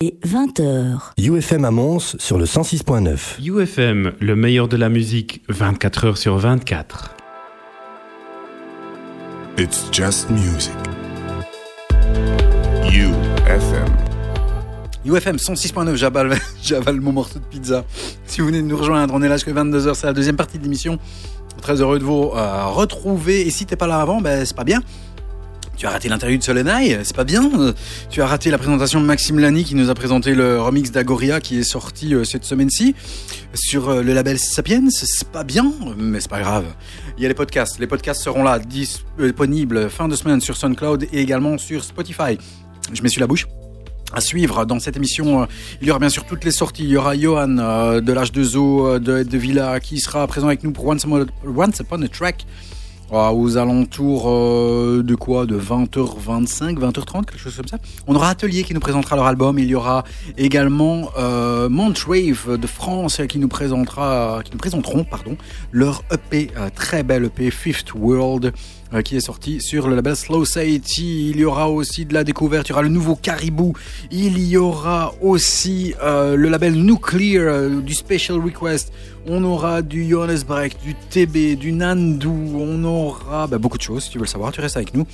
Et 20h. UFM à Mons sur le 106.9. UFM, le meilleur de la musique, 24 heures sur 24. It's just music. UFM. UFM 106.9, j'avale, j'avale mon morceau de pizza. Si vous venez de nous rejoindre, on est là jusqu'à 22h, c'est la deuxième partie de l'émission. Très heureux de vous euh, retrouver. Et si t'es pas là avant, ben c'est pas bien. Tu as raté l'interview de Solenai, c'est pas bien. Tu as raté la présentation de Maxime Lani qui nous a présenté le remix d'Agoria qui est sorti euh, cette semaine-ci sur euh, le label Sapiens. C'est pas bien, mais c'est pas grave. Il y a les podcasts. Les podcasts seront là, disponibles fin de semaine sur SoundCloud et également sur Spotify. Je m'essuie la bouche. À suivre dans cette émission, euh, il y aura bien sûr toutes les sorties. Il y aura Johan de l'âge de Zoo de, Villa qui sera présent avec nous pour Once Upon a, Track aux alentours euh, de quoi? De 20h25, 20h30, quelque chose comme ça. On aura Atelier qui nous présentera leur album. Il y aura également euh, Montrave de France qui nous présentera, qui nous présenteront, pardon, leur EP, euh, très belle EP, Fifth World. Euh, qui est sorti sur le label Slow Society. Il y aura aussi de la découverte, il y aura le nouveau Caribou, il y aura aussi le label Nuclear, du Special Request, on aura du Johannes Break, du TB, du Nandu, on aura bah, beaucoup de choses, si tu veux le savoir, tu restes avec nous.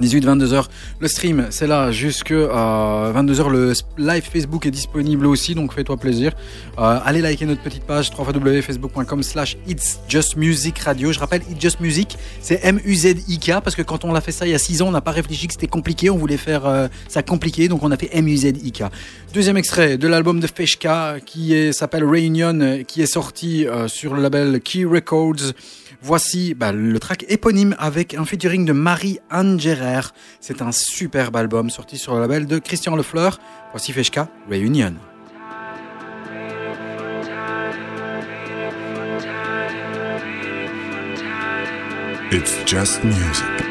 18-22h. Le stream, c'est là jusque à 22h. Le live Facebook est disponible aussi, donc fais-toi plaisir. Euh, allez liker notre petite page www.facebook.com slash It's Just Music Radio. Je rappelle, It's Just Music, c'est M-U-Z-I-K, parce que quand on l'a fait ça il y a 6 ans, on n'a pas réfléchi que c'était compliqué, on voulait faire euh, ça compliqué, donc on a fait M-U-Z-I-K. Deuxième extrait de l'album de Feshka, qui s'appelle Reunion, qui est sorti euh, sur le label Key Records. Voici bah, le track éponyme avec un featuring de Marie-Anne. C'est un superbe album sorti sur le label de Christian Lefleur. Voici Feshka Reunion. It's just music.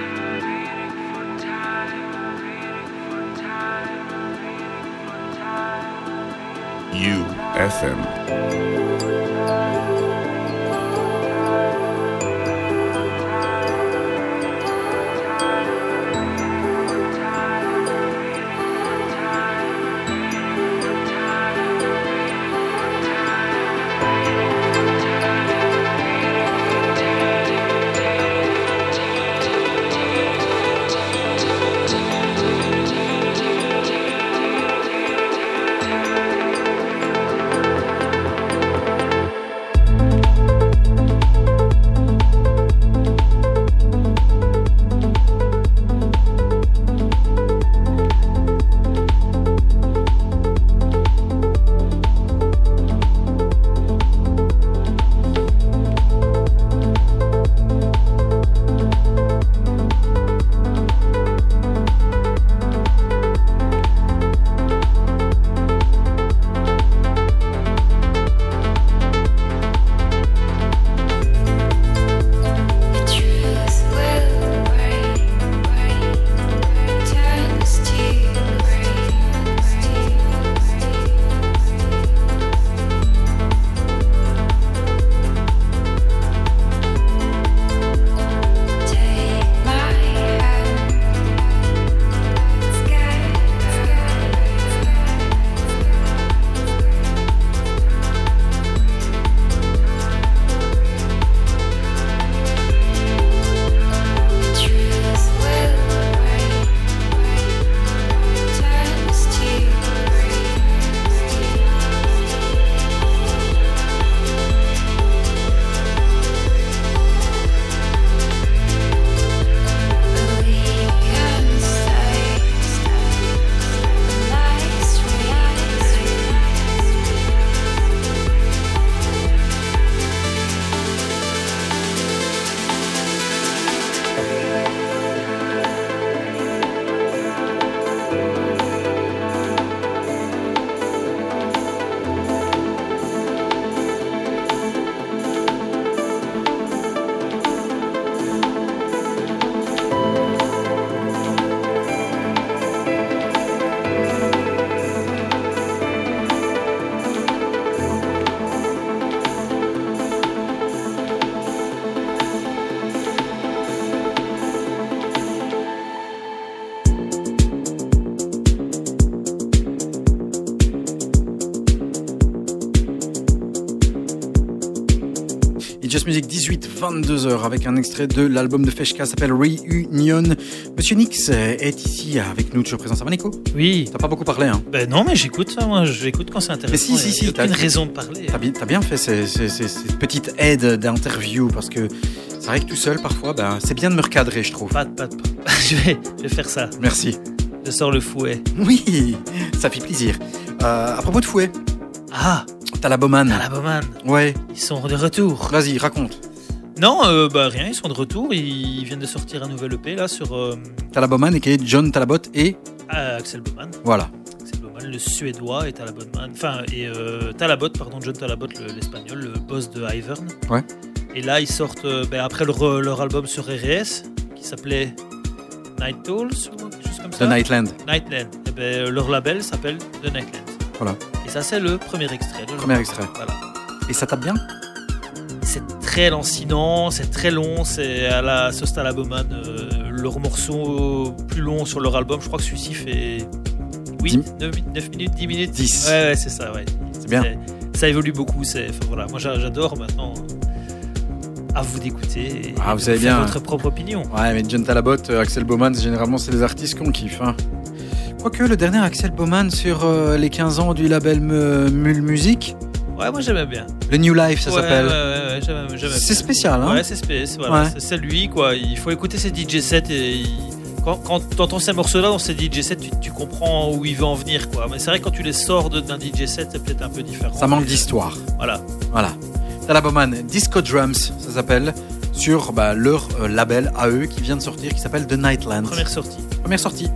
It's Just Music 18, 22h avec un extrait de l'album de Feshka s'appelle Reunion. Monsieur Nix est ici avec nous, toujours présent. Ça va Nico? Oui. T'as pas beaucoup parlé hein? Ben non, mais j'écoute ça, moi, j'écoute quand c'est intéressant. Mais si, si, si, t'as- raison de parler. T'as bien, t'as bien fait ces, ces- ces- ces petites aides d'interview parce que c'est vrai que tout seul parfois, ben, c'est bien de me recadrer, je trouve. Pas, pas, pas. Je, vais, je vais faire ça. Merci. Je sors le fouet. Oui, ça fait plaisir. Euh, à propos de fouet, Ah, t'as la Bowman. à la Bowman. Ouais, Ils sont de retour. vas-y, raconte. Non, euh, bah rien, ils sont de retour. Ils viennent de sortir un nouvel EP là sur euh, T'as la Bowman et qui est John Talabot et ah, Axel Bowman. voilà. Axel Bowman, le suédois, et Talabot, enfin, et euh, Talabot, pardon, John Talabot, le- l'espagnol, le boss de Ivern. Ouais. Et là, ils sortent, ben, après leur, leur album sur RS, qui s'appelait Night quelque chose comme The ça. Nightland. Nightland. Eh ben, leur label s'appelle The Nightland. Voilà. Et ça, c'est le premier extrait. leur Premier extrait. Voilà. Et ça tape bien? Très lancinant, c'est très long. C'est à la Bowman. euh, leur morceau plus long sur leur album, je crois que celui-ci fait 8, 9, minutes, 10 minutes. 10. Ouais, ouais, c'est ça, ouais. C'est bien. Ça évolue beaucoup. C'est, enfin, voilà, moi j'a- j'adore maintenant. À vous d'écouter et Ah, vous faire bien. votre propre opinion. Ouais, mais John Talabot, euh, Axel Bowman, généralement, c'est des artistes qu'on kiffe. Hein. Quoique, le dernier Axel Bowman sur euh, les 15 ans du label M- Mule Music, Ouais, moi j'aimais bien. le New Life, ça s'appelle. Ouais, ouais, ouais, j'aimais- C'est spécial, hein Ouais, c'est spé- c'est- voilà, c'est- lui quoi. Il faut écouter ses DJ sets et il- quand, quand tu entends ces morceaux-là dans ses DJ sets, tu, tu comprends où il veut en venir quoi. Mais c'est vrai que quand tu les sors d'un DJ set, c'est peut-être un peu différent. Ça manque d'histoire. Voilà. Voilà. Talaboman, Disco Drums, ça s'appelle, sur bah, leur euh, label à eux qui vient de sortir, qui s'appelle The Nightlands. Première sortie. Première sortie.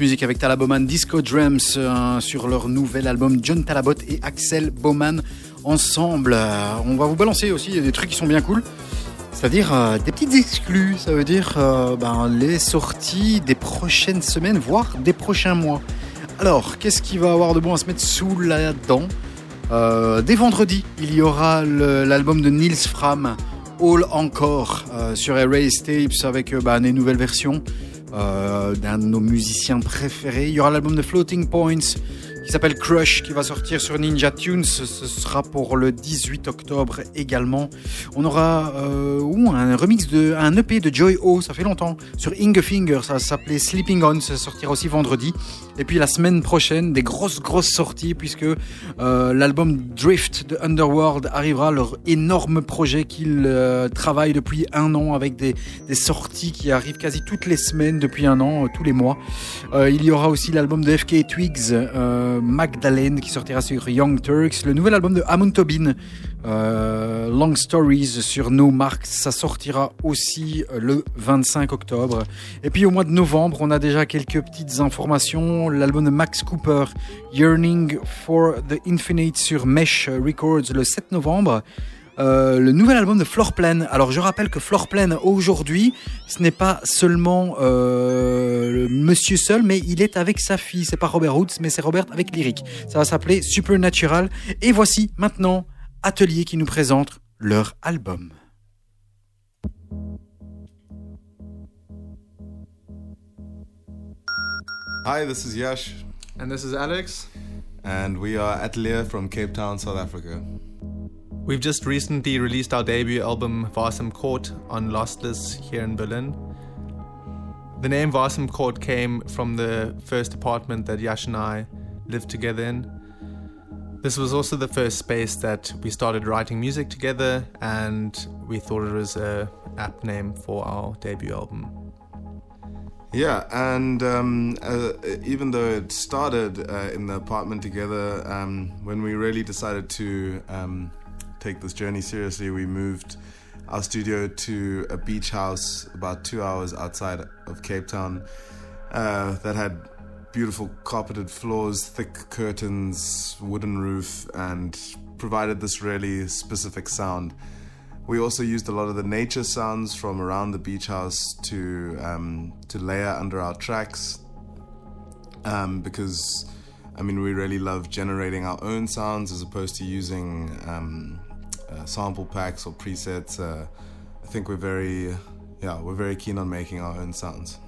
Music avec Talaboman Disco Drums euh, sur leur nouvel album John Talabot et Axel Bowman ensemble. Euh, on va vous balancer aussi des trucs qui sont bien cool. C'est-à-dire euh, des petites exclus, ça veut dire ben, les sorties des prochaines semaines, voire des prochains mois. Alors, qu'est-ce qu'il va avoir de bon à se mettre sous la dent? Dès vendredi, il y aura l'album de Nils Fram, All Encore, sur Erase Tapes avec ben, des nouvelles versions de nos musiciens préférés. Il y aura l'album de Floating Points qui s'appelle Crush qui va sortir sur Ninja Tunes. Ce sera pour le 18 octobre également. On aura euh, un remix de un EP de Joy O, ça fait longtemps, sur Ingefinger, ça s'appelait Sleeping On, ça sortira aussi vendredi. Et puis la semaine prochaine, des grosses grosses sorties puisque euh, l'album Drift de Underworld arrivera, leur énorme projet qu'ils euh, travaillent depuis un an avec des, sorties qui arrivent quasi toutes les semaines depuis un an, euh, tous les mois. Il y aura aussi l'album de FK Twigs, Magdalene, qui sortira sur Young Turks. Le nouvel album de Amon Tobin, euh, Long Stories sur No Marks, ça sortira aussi euh, le 25 octobre. Et puis au mois de novembre, on a déjà quelques petites informations. L'album de Max Cooper, Yearning for the Infinite sur Mesh Records le 7 novembre. Euh, le nouvel album de Floorplan. Alors je rappelle que Floorplan aujourd'hui, ce n'est pas seulement euh, monsieur seul, mais il est avec sa fille. C'est pas Robert Woods, mais c'est Robert avec Lyric. Ça va s'appeler Supernatural. Et voici maintenant Atelier qui nous présente leur album. Hi, this is Yash, And this is Alex. and we are Atelier from Cape Town, South Africa. We've just recently released our debut album, Varsum Court, on Lostless here in Berlin. The name Varsum Court came from the first apartment that Yash and I lived together in. This was also the first space that we started writing music together, and we thought it was a apt name for our debut album. Yeah, and um, uh, even though it started uh, in the apartment together, um, when we really decided to um, take this journey seriously, we moved our studio to a beach house about two hours outside of Cape Town uh, that had beautiful carpeted floors, thick curtains, wooden roof, and provided this really specific sound. We also used a lot of the nature sounds from around the beach house to um, to layer under our tracks, um, because I mean we really love generating our own sounds as opposed to using um, uh, sample packs or presets. Uh, I think we're very yeah we're very keen on making our own sounds.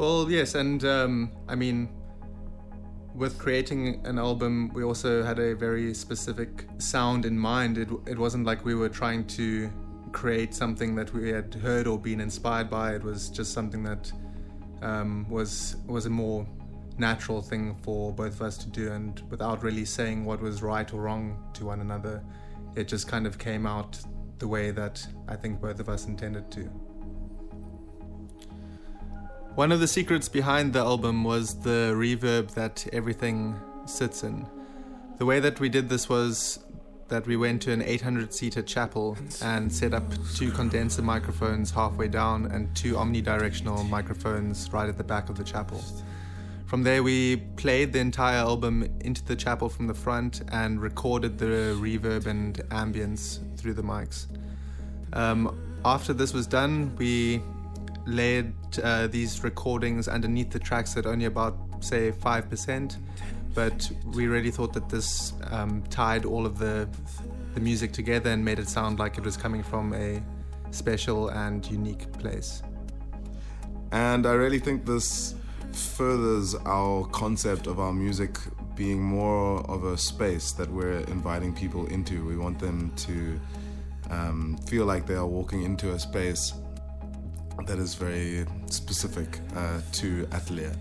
Well, yes, and um, I mean, with creating an album, we also had a very specific sound in mind. It, it wasn't like we were trying to create something that we had heard or been inspired by. It was just something that um, was was a more natural thing for both of us to do, and without really saying what was right or wrong to one another, it just kind of came out the way that I think both of us intended to. One of the secrets behind the album was the reverb that everything sits in. The way that we did this was that we went to an 800 seater chapel and set up two condenser microphones halfway down and two omnidirectional microphones right at the back of the chapel. From there, we played the entire album into the chapel from the front and recorded the reverb and ambience through the mics. Um, after this was done, we laid uh, these recordings underneath the tracks at only about, say, 5%. But we really thought that this um, tied all of the, the music together and made it sound like it was coming from a special and unique place. And I really think this furthers our concept of our music being more of a space that we're inviting people into. We want them to um, feel like they are walking into a space that is very specific uh, to Atelier.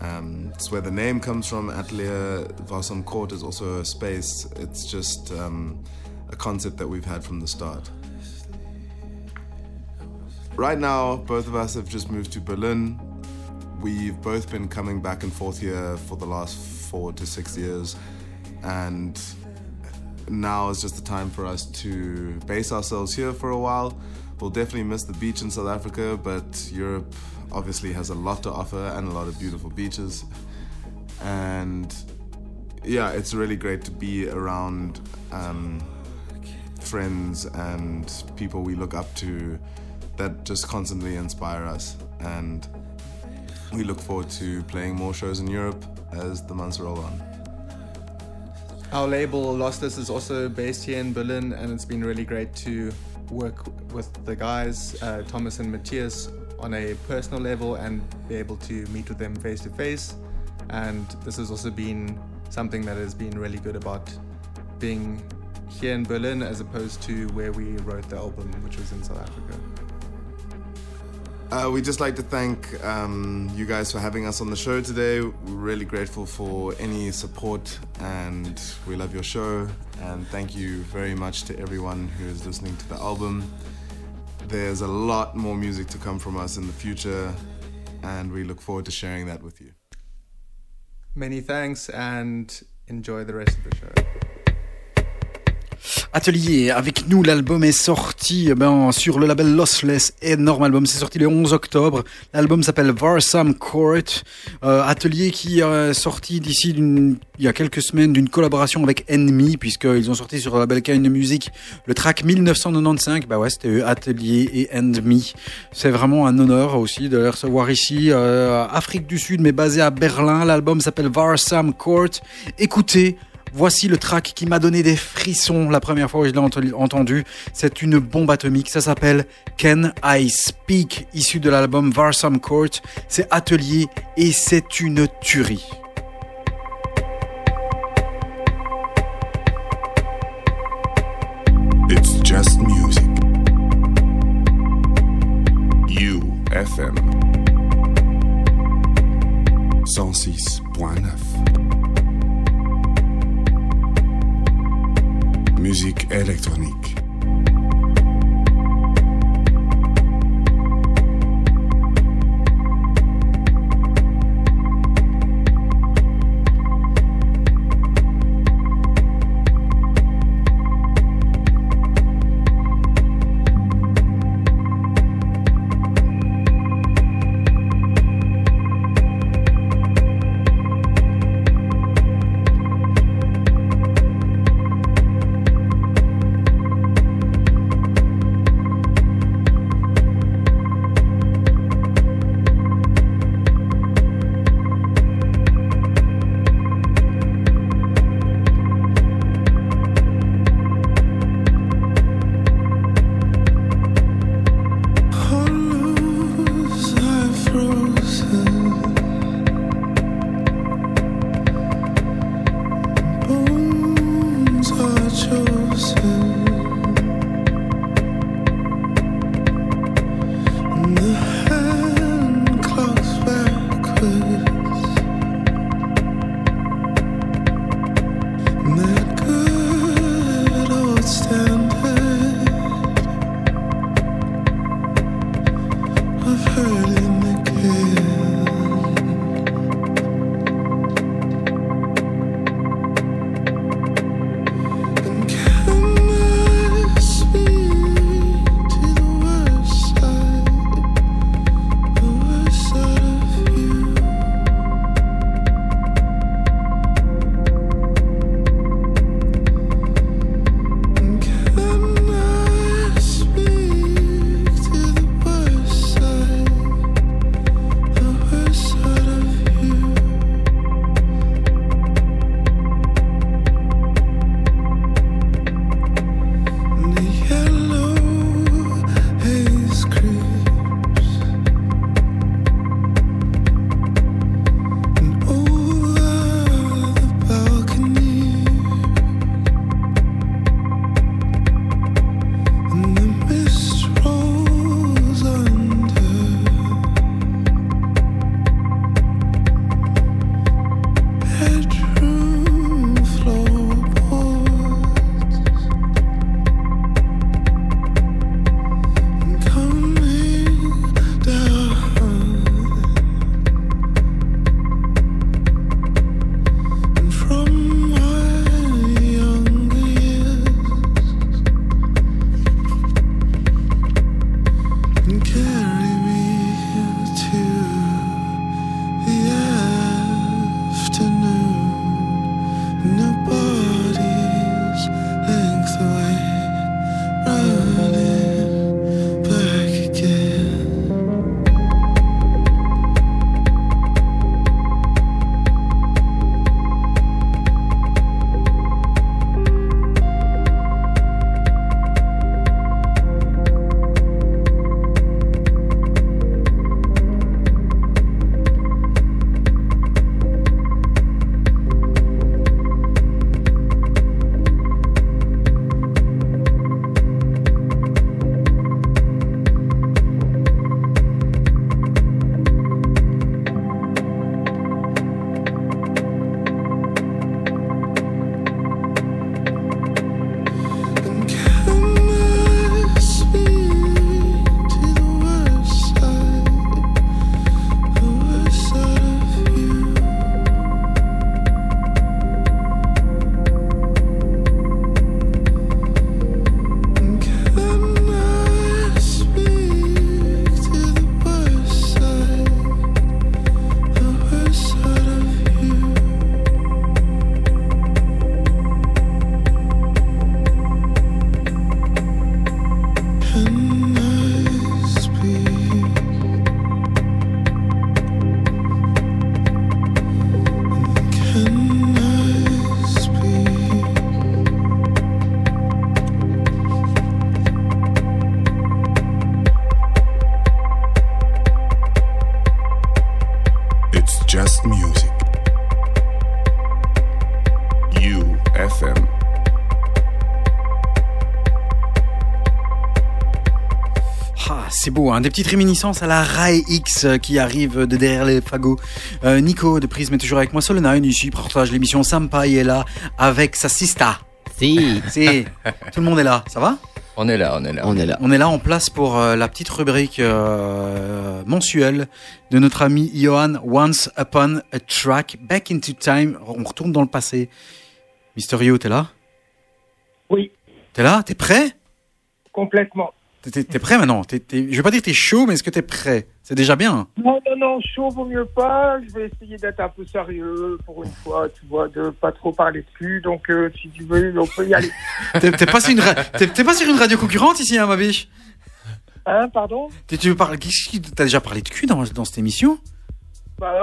Um, it's where the name comes from. Atelier Varsam Court is also a space. It's just um, a concept that we've had from the start. Right now, both of us have just moved to Berlin. We've both been coming back and forth here for the last four to six years, and now is just the time for us to base ourselves here for a while. We'll definitely miss the beach in South Africa, but Europe obviously has a lot to offer and a lot of beautiful beaches. And yeah, it's really great to be around um, friends and people we look up to that just constantly inspire us. And we look forward to playing more shows in Europe as the months roll on. Our label Lossless is also based here in Berlin, and it's been really great to work with the guys, uh, Thomas and Matthias, on a personal level and be able to meet with them face to face. And this has also been something that has been really good about being here in Berlin as opposed to where we wrote the album, which was in South Africa. Uh, we'd just like to thank um, you guys for having us on the show today. We're really grateful for any support and we love your show. And thank you very much to everyone who is listening to the album. There's a lot more music to come from us in the future, and we look forward to sharing that with you. Many thanks and enjoy the rest of the show. Atelier avec nous, l'album est sorti eh ben, sur le label Lossless, énorme album, c'est sorti le 11 octobre. L'album s'appelle Varsam Court. Euh, Atelier qui est sorti d'ici il y a quelques semaines d'une collaboration avec Enemy, puisqu'ils ont sorti sur le label Kind Music le track 1995. Bah ouais, c'était Atelier et Enemy. C'est vraiment un honneur aussi de les recevoir ici. Euh, Afrique du Sud, mais basé à Berlin. L'album s'appelle Varsam Court. Écoutez, Voici le track qui m'a donné des frissons la première fois que je l'ai entendu. C'est une bombe atomique. Ça s'appelle Can I Speak, issu de l'album Varsam Court. C'est Atelier et c'est une tuerie. Musique électronique. good. Beau, hein. des petites réminiscences à la Rai X euh, qui arrive de derrière les fagots. Euh, Nico de Prisme est toujours avec moi. Solenoid ici partage l'émission. Sampai est là avec sa sista. Si, C'est tout le monde est là. Ça va? On est là, on est là. On est là. On est là en place pour euh, la petite rubrique euh, mensuelle de notre ami Johan Once Upon a Track Back into Time. On retourne dans le passé. Mysterio, t'es là? Oui, T'es là? T'es prêt? Complètement. T'es- prêt maintenant? T'es- t'es- Je vais pas dire que t'es chaud, mais est-ce que t'es prêt? C'est déjà bien. Non, non, non, chaud vaut mieux pas. Je vais essayer d'être un peu sérieux pour une fois, tu vois, de pas trop parler de cul. Donc, euh, si tu veux, on peut y aller. T'es pas, sur une pas sur radio concurrente ici, hein, ma biche? Hein, pardon? Tu veux parler T'as déjà parlé de cul dans, dans cette émission? Bah,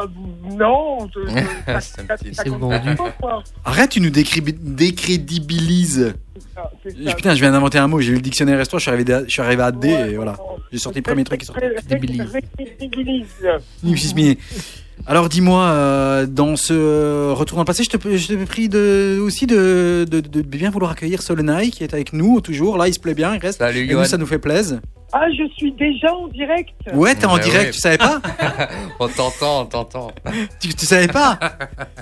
non. je- ça- ça- ça vendu. pas. Arrête, tu nous décrédibilises. Ça. Putain, je viens d'inventer un mot. J'ai eu le dictionnaire S3, je suis arrivé, à- je suis arrivé à D Ouais, et voilà. J'ai sorti le premier truc qui sort. Alors dis-moi, euh, dans ce retour dans le passé, je te, je te prie de, aussi de, de, de bien vouloir accueillir Solenai qui est avec nous toujours. Là, il se plaît bien, il reste. Salut Et nous, ça nous fait plaisir. Ah, je suis déjà en direct. Ouais, t'es en Ouais, direct, ouais. tu savais pas On t'entend, on t'entend. tu, tu savais pas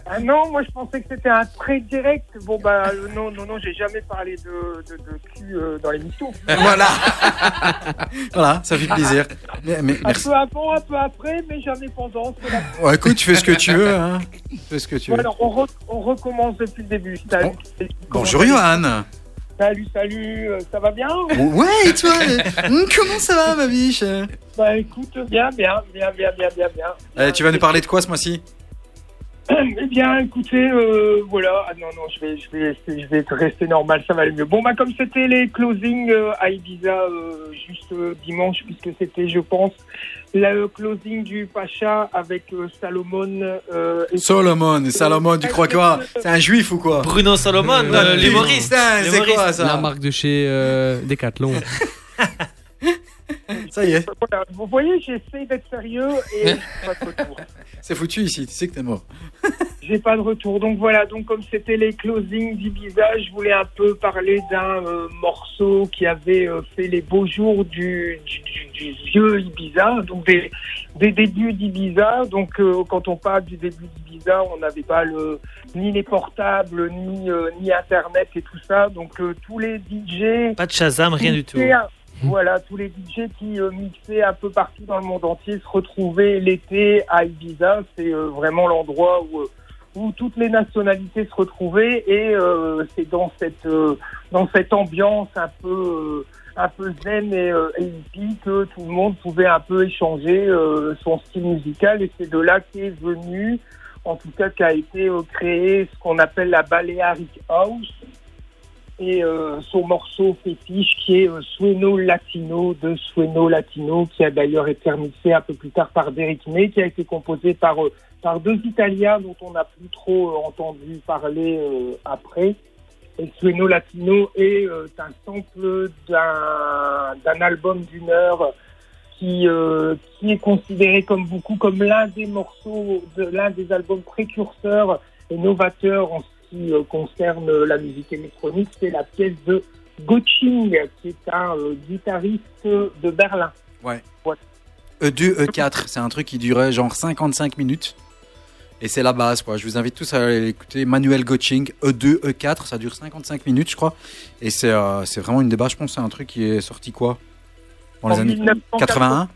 Ah non, moi je pensais que c'était un très direct. Bon bah euh, non, non, non, j'ai jamais parlé de, de, de cul euh, dans l'émission. Voilà. voilà, ça fait plaisir. Mais, mais Un merci. peu avant, un peu après, mais jamais pendant. c'est la- Ouais, écoute, tu fais ce que tu veux. Hein. Tu fais ce que tu veux. Voilà, on, re- on recommence depuis le début. Bonjour Johan. Salut, salut, euh, ça va bien Ouais, et toi euh, hum, Comment ça va, ma biche? Bah écoute, bien, bien, bien, bien, bien, bien, bien. Euh, Tu vas nous parler de quoi ce mois-ci? Eh bien, écoutez, euh, voilà. Ah non, non, je vais, je vais, essayer- je vais rester normal, ça va aller mieux. Bon, bah comme c'était les closings euh, à Ibiza euh, juste euh, dimanche, puisque c'était, je pense, le closing du Pacha avec euh, Salomon. euh, et- Solomon, Salomon, tu crois quoi? C'est un juif ou quoi? Bruno Salomon, euh, l'humoriste. Putain, c'est L'humoriste. quoi ça? La marque de chez euh, Decathlon. Ça y est, Voilà, vous voyez, j'essaie d'être sérieux et j'ai pas de retour. C'est foutu ici, tu sais que t'es mort. J'ai pas de retour. Donc voilà, donc comme c'était les closings d'Ibiza, je voulais un peu parler d'un euh, morceau qui avait euh, fait les beaux jours du, du, du- du vieux Ibiza, donc des, des débuts d'Ibiza. Donc euh, quand on parle du début d'Ibiza, on n'avait pas le, ni les portables, ni, euh, ni Internet et tout ça. Donc euh, tous les DJ... Pas de Shazam, rien du tout. un- Voilà, tous les DJ qui euh, mixaient un peu partout dans le monde entier se retrouvaient l'été à Ibiza. C'est euh, vraiment l'endroit où, euh, où toutes les nationalités se retrouvaient et euh, c'est dans cette euh, dans cette ambiance un peu euh, un peu zen et, et hippie que tout le monde pouvait un peu échanger son style musical. Et c'est de là qu'est venu en tout cas qu'a été créé ce qu'on appelle la Balearic House et euh, son morceau fétiche qui est euh, Sueno Latino de Sueno Latino qui a d'ailleurs été remixé un peu plus tard par Derek May qui a été composé par euh, par deux Italiens dont on n'a plus trop euh, entendu parler euh, après. Et Sueno Latino est euh, un sample d'un d'un album d'une heure qui qui est considéré comme beaucoup comme l'un des morceaux de l'un des albums précurseurs et novateurs en qui euh, concerne la musique électronique, c'est la pièce de Goching, qui est un euh, guitariste de Berlin. E2, E4, E c'est un truc qui durait genre 55 minutes. Et c'est la base, quoi. Je vous invite tous à aller écouter Manuel Goching, E2, E4, ça dure 55 minutes, je crois. Et c'est euh, vraiment une bases, je pense, c'est un truc qui est sorti quoi? Dans les En années 81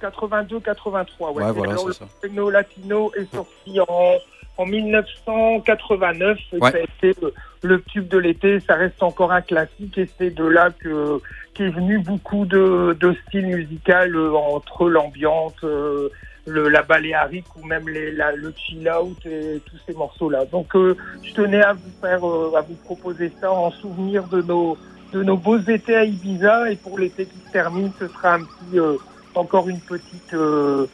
82, 83. Ouais, Ouais, voilà, ça. le Piano Latino est sorti en, en 1989. et Ouais. Ça a été le, le tube de l'été. Ça reste encore un classique et c'est de là que qu'est venu beaucoup de, de styles musicaux euh, entre l'ambiance, euh, le, la baléarique ou même les, la, le chill out et tous ces morceaux-là. Donc, euh, je tenais à vous faire, euh, à vous proposer ça en souvenir de nos de nos beaux étés à Ibiza et pour l'été qui se termine, ce sera un petit euh, encore une petite euh,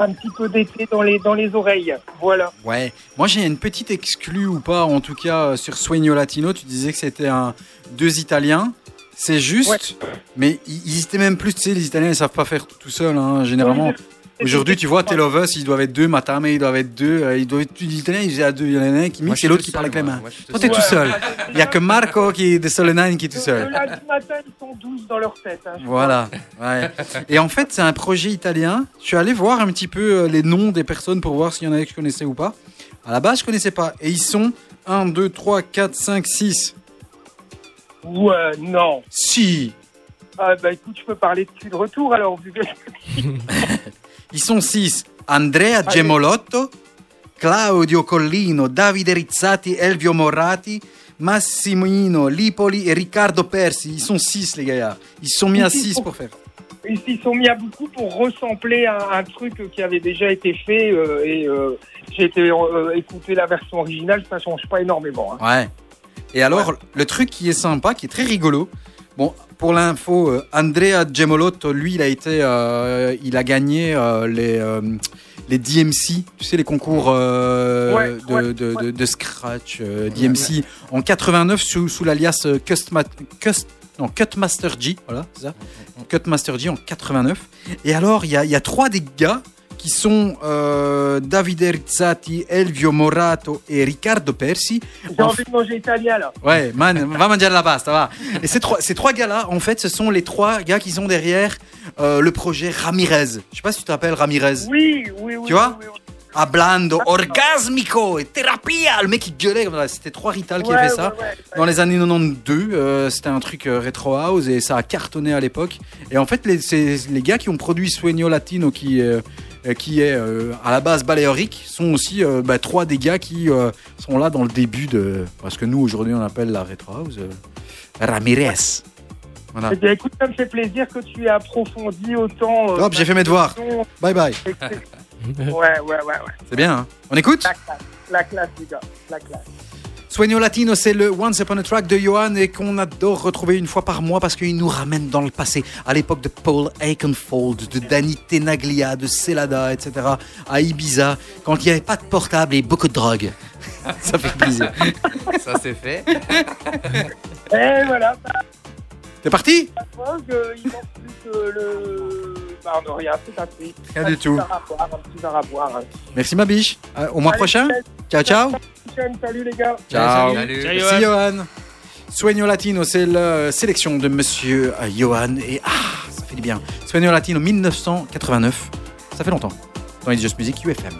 un petit peu d'été dans les dans les oreilles. Voilà. Ouais, moi j'ai une petite exclue ou pas, en tout cas euh, sur Sueño Latino, tu disais que c'était un deux Italiens. C'est juste, mais ils étaient même plus, tu sais, les Italiens ils savent pas faire tout, seuls, hein, généralement. Aujourd'hui, tu vois, Tell of Us, ils doivent être deux, Matame, ils doivent être deux, euh, ils doivent être l'Italien, ils à deux, il y en a un qui mixe et l'autre qui parle avec les mains. Toi, t'es tout seul. Il y a que Marco qui est des seuls nine qui est tout Le seul. lundi matin, ils sont 12 dans leur tête. hein, Voilà. Ouais. Et en fait, c'est un projet italien. Je suis allé voir un petit peu euh, les noms des personnes pour voir s'il y en avait que je connaissais ou pas. À la base, je connaissais pas. Et ils sont 1, 2, 3, 4, 5, 6. crois. Ouais, non. Si. Ah, bah écoute, je peux parler de de retour alors, vu que. Ils sont 6. Andrea Allez. Gemolotto, Claudio Collino, Davide Rizzati, Elvio Morati, Massimino Lipoli et Riccardo Persi. Ils sont 6, les gars. Ils se sont mis à 6 pour faire. Ils s'y sont mis à beaucoup pour ressembler à un truc qui avait déjà été fait euh, et euh, j'ai été euh, écouter la version originale, ça change pas énormément. hein. Ouais. Et alors, le truc qui est sympa, qui est très rigolo, bon, pour l'info, euh, Andrea Gemolotto, lui, il a été, euh, il a gagné euh, les, euh, les DMC, tu sais, les concours Ouais, de, ouais, de, ouais. de- de scratch DMC en 89 sous, sous l'alias Custma- Cust- non, Cutmaster G, voilà, c'est ça. Cutmaster G en 89. Et alors, il y a, y a trois des gars qui sont euh, Davide Rizzati, Elvio Morato et Riccardo Persi. J'ai En envie de manger italien là. Ouais, man, va mangiare la pasta, va. Et ces trois, ces trois gars-là, en fait, ce sont les trois gars qui sont derrière euh, le projet Ramirez. Je sais pas si tu te rappelles Ramirez. Oui, oui, oui. Tu vois oui, oui, Hablando, orgasmico et thérapia. Le mec, il gueulait. C'était trois Rital qui Ouais, avaient ça. ouais, ouais, Dans les années 92, euh, c'était un truc euh, retro house et ça a cartonné à l'époque. Et en fait, les, c'est les gars qui ont produit Sueño Latino, qui, euh, qui est euh, à la base baléorique, sont aussi euh, bah, trois des gars qui euh, sont là dans le début de. Parce que nous, aujourd'hui, on appelle la retro house euh, Ramirez. Voilà. Eh bien, écoute, ça me fait plaisir que tu aies approfondi autant. euh, Hop, j'ai fait mes devoirs. Bye bye. Ouais, ouais, ouais, ouais. C'est bien, hein On écoute La classe, la classe, les gars, la classe. Sueño Latino, c'est le Once Upon a Track de Johan et qu'on adore retrouver une fois par mois parce qu'il nous ramène dans le passé, à l'époque de Paul Aikenfold, de Danny Tenaglia, de Celada, etc., à Ibiza, quand il n'y avait pas de portable et beaucoup de drogue. Ça fait plaisir. Ça c'est fait. Et voilà, T'es parti? La drogue, euh, il manque plus que le. Non, rien, du tout. à boire, à boire. Merci ma biche. Euh, Au mois Allez, prochain salut. Ciao, ciao Salut les gars. Ciao Salut. Salut, Merci Johan Sueño Latino, c'est la sélection de Monsieur euh, Johan et ah, ça fait du bien. Sueño Latino 1989, ça fait longtemps. Dans It's Just Music UFM.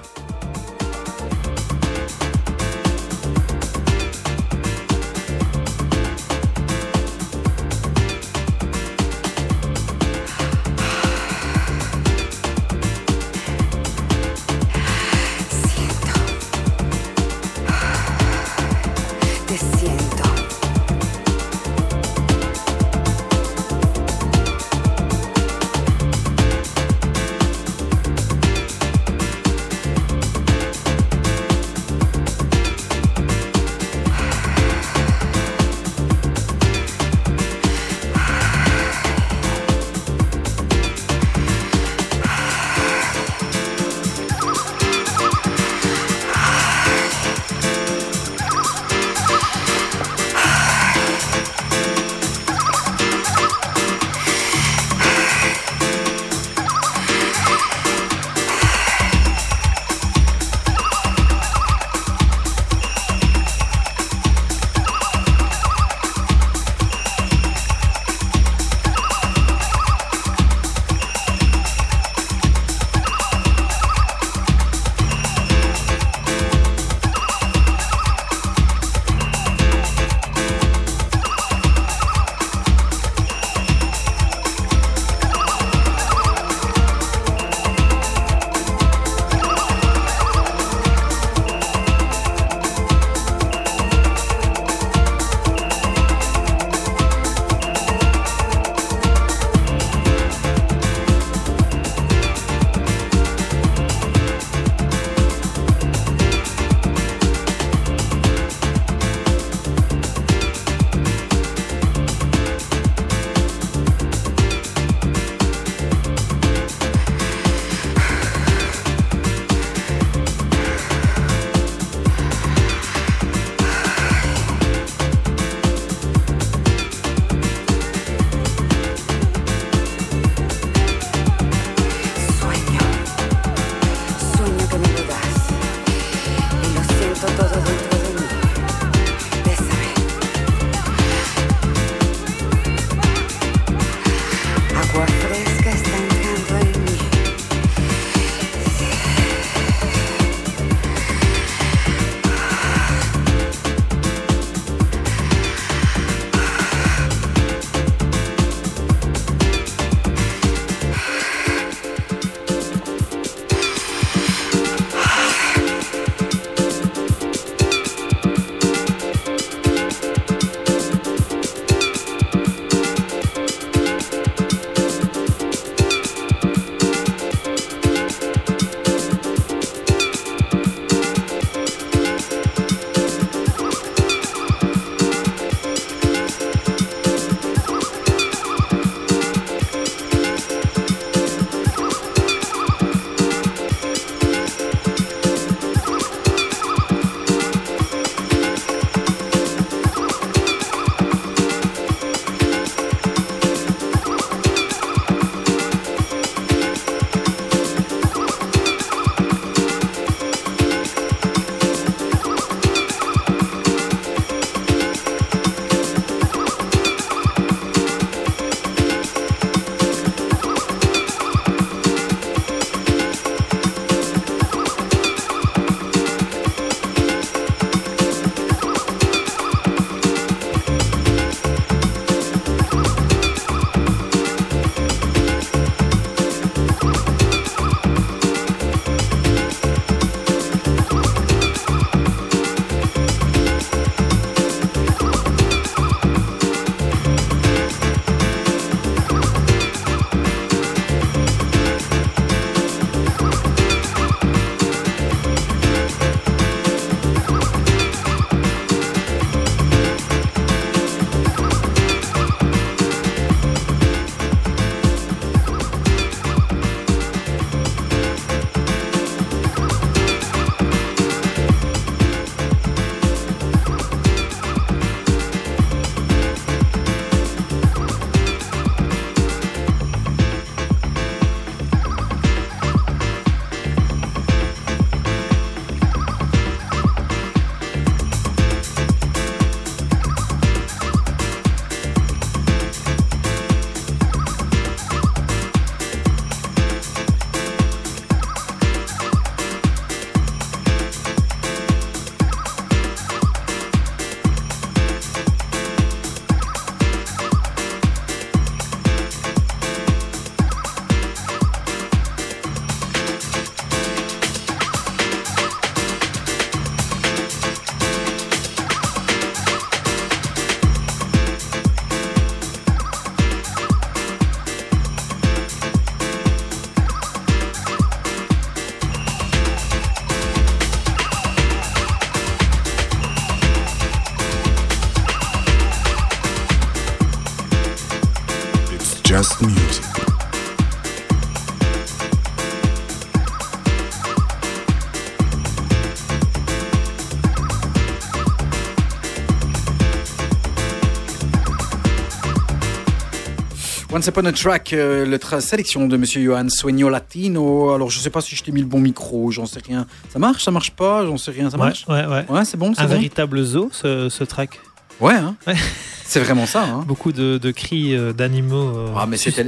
Once Upon a Track, euh, la tra- sélection de Monsieur Johan Sueño Latino. Alors, je sais pas si je t'ai mis le bon micro, j'en sais rien. Ça marche, ça marche pas, j'en sais rien, ça Ouais, marche? ouais, ouais. Ouais, c'est bon, c'est Un bon. véritable zoo, ce, ce track? Ouais, hein Ouais. c'est vraiment ça. Hein. Beaucoup de, de cris euh, d'animaux. euh, Ah, mais c'était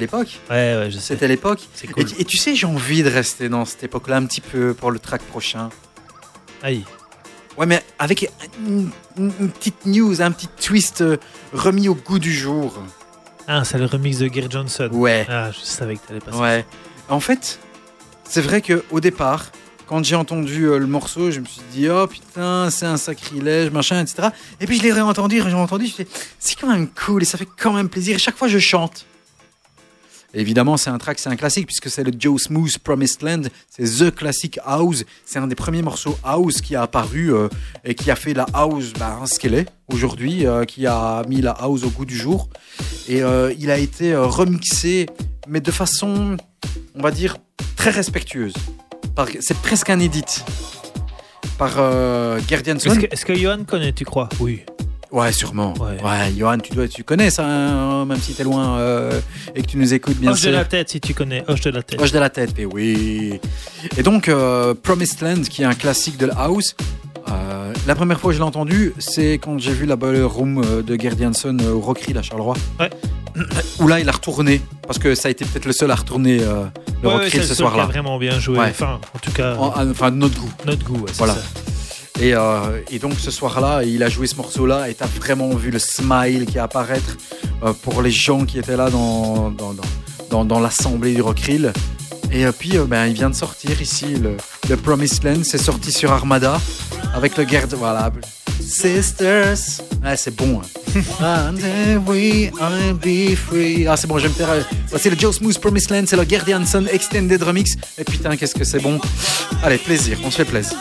l'époque. Ouais, ouais, je sais. C'était l'époque. C'est Et, cool. tu- et tu sais, j'ai envie de rester dans cette époque-là un petit peu pour le track prochain. Aïe. Ouais, mais avec une, une- une petite news, un petit twist euh, remis au goût du jour. Ah, c'est le remix de Gary Johnson. Ouais. Ah, je savais que t'allais passer. Ouais. En fait, c'est vrai que au départ, quand j'ai entendu euh, le morceau, je me suis dit oh putain, c'est un sacrilège, machin, etc. Et puis je l'ai réentendu, j'ai entendu, je me suis dit, c'est quand même cool et ça fait quand même plaisir. Et chaque fois, je chante. Évidemment, c'est un track, c'est un classique puisque c'est le Joe Smooth Promised Land, c'est The Classic House. C'est un des premiers morceaux house qui a apparu euh, et qui a fait la house bah, ce qu'elle est aujourd'hui, euh, qui a mis la house au goût du jour. Et euh, il a été remixé, mais de façon, on va dire, très respectueuse. C'est presque un edit par Guardian Est-ce que, est-ce que Johan connaît, tu crois? Oui. Ouais, sûrement. Ouais. Ouais, Johan, tu, dois, tu connais ça, hein, même si t'es loin euh, et que tu nous écoutes bien Hoche de la tête, si tu connais. Hoche de la tête. Hoche de la tête, mais oui. Et donc, euh, Promised Land, qui est un classique de la house. euh, la première fois que je l'ai entendu, c'est quand j'ai vu la ballroom euh, de Gerd Janssen au Rockery, à Charleroi. Ouais. Où là, il a retourné, parce que ça a été peut-être le seul à retourner le Ouais, ouais, ce soir-là. vraiment bien joué. Enfin, en tout cas, En- en- enfin, notre goût. notre goût. ouais, Voilà. ça. Et, euh, et donc ce soir-là, il a joué ce morceau-là et t'as vraiment vu le smile qui apparaître euh, pour les gens qui étaient là dans, dans, dans, l'assemblée du Rockrill. Et euh, puis, euh, ben, il vient de sortir ici, le, le Promised Land, c'est sorti sur Armada avec le Gerd, voilà. Sisters, ah, c'est bon. hein. And then we I'll be free. Ah, c'est bon, je vais me taire. euh, Voici le Joe Smooth Promised Land, c'est le Gerd Janssen Extended Remix. Et putain, qu'est-ce que c'est bon. Allez, plaisir, on se fait plaisir.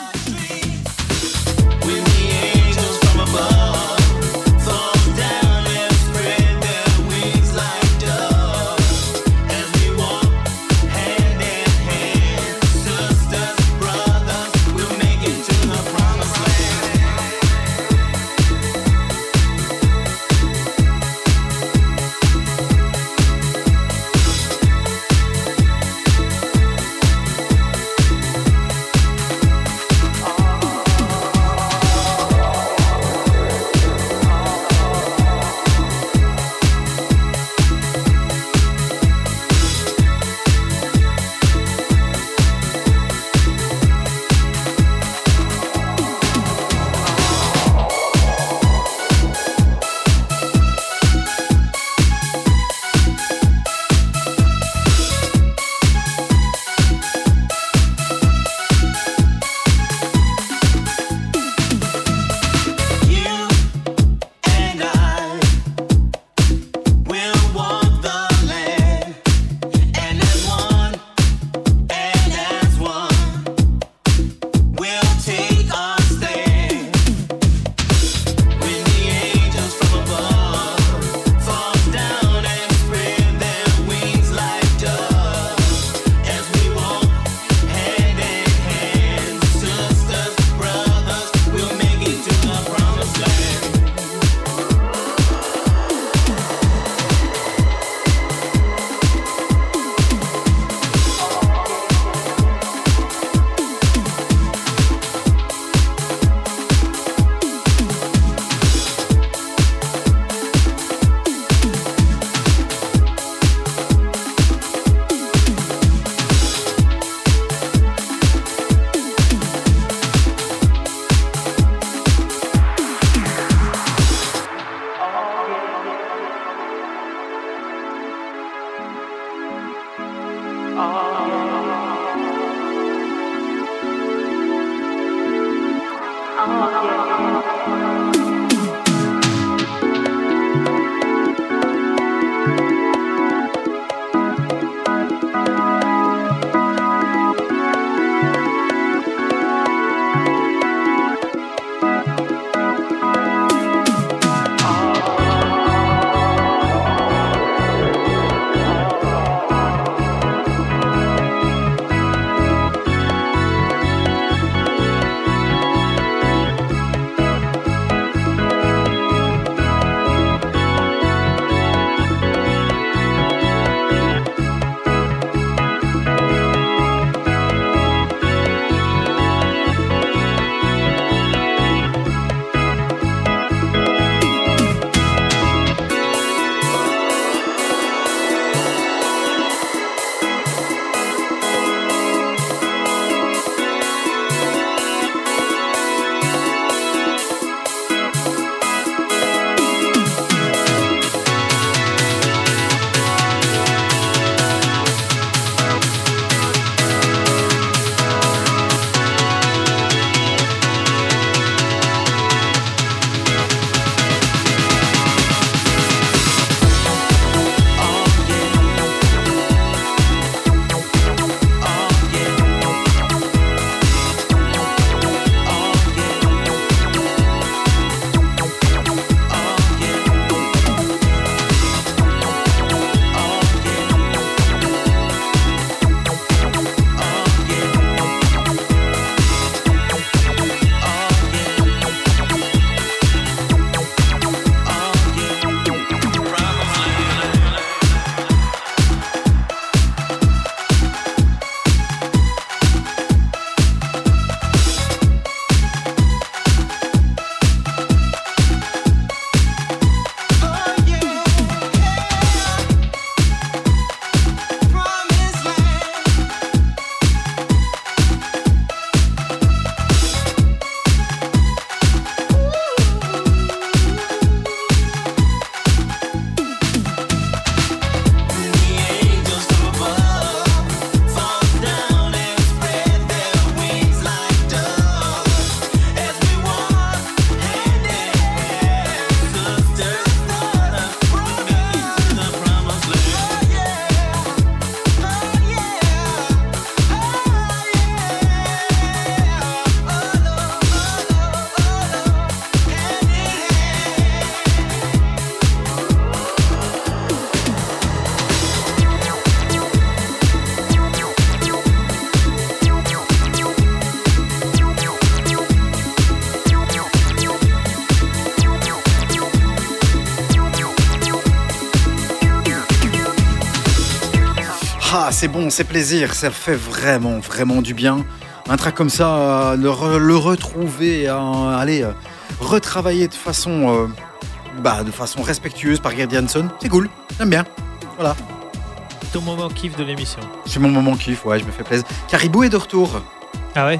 C'est bon, c'est plaisir, ça fait vraiment, vraiment du bien. Un track comme ça, euh, le, re- le retrouver, euh, allez, euh, retravailler de façon, bah, de façon respectueuse par Gerd Janson, c'est cool, j'aime bien. Voilà, Ton moment kiff de l'émission. c'est mon moment kiff, ouais, je me fais plaisir. Caribou est de retour Ah ouais?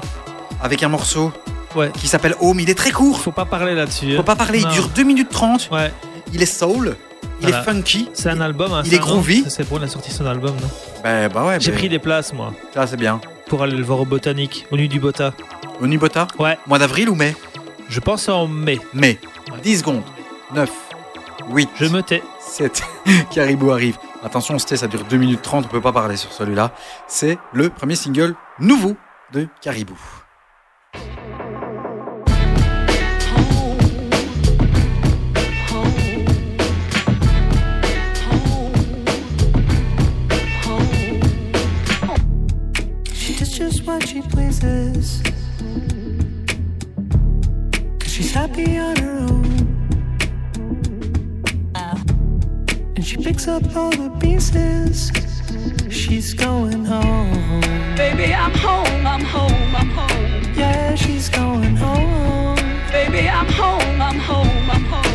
Avec un morceau Ouais. qui s'appelle Home, il est très court. Faut pas parler là-dessus. Faut hein. pas parler, il dure 2 minutes 30. Ouais. Il est soul, il Voilà. est funky. C'est un album. hein, Il est groovy. C'est bon, il a sorti son album, non? Ben, bah ouais, J'ai ben, pris des places, moi, ça c'est bien. pour aller le voir au Botanique, au Nuit du Bota. Onibota Ouais. Mois d'avril ou mai Je pense en mai. Mai. Ouais. 10 secondes. 9, 8, Je me tais. 7. Caribou arrive. Attention, c'était, ça dure 2 minutes 30, on peut pas parler sur celui-là. C'est le premier single nouveau de Caribou. She pleases. Cause she's happy on her own. Ah. And she picks up all the pieces. She's going home. Baby, I'm home, I'm home, I'm home. Yeah, she's going home. Baby, I'm home, I'm home, I'm home.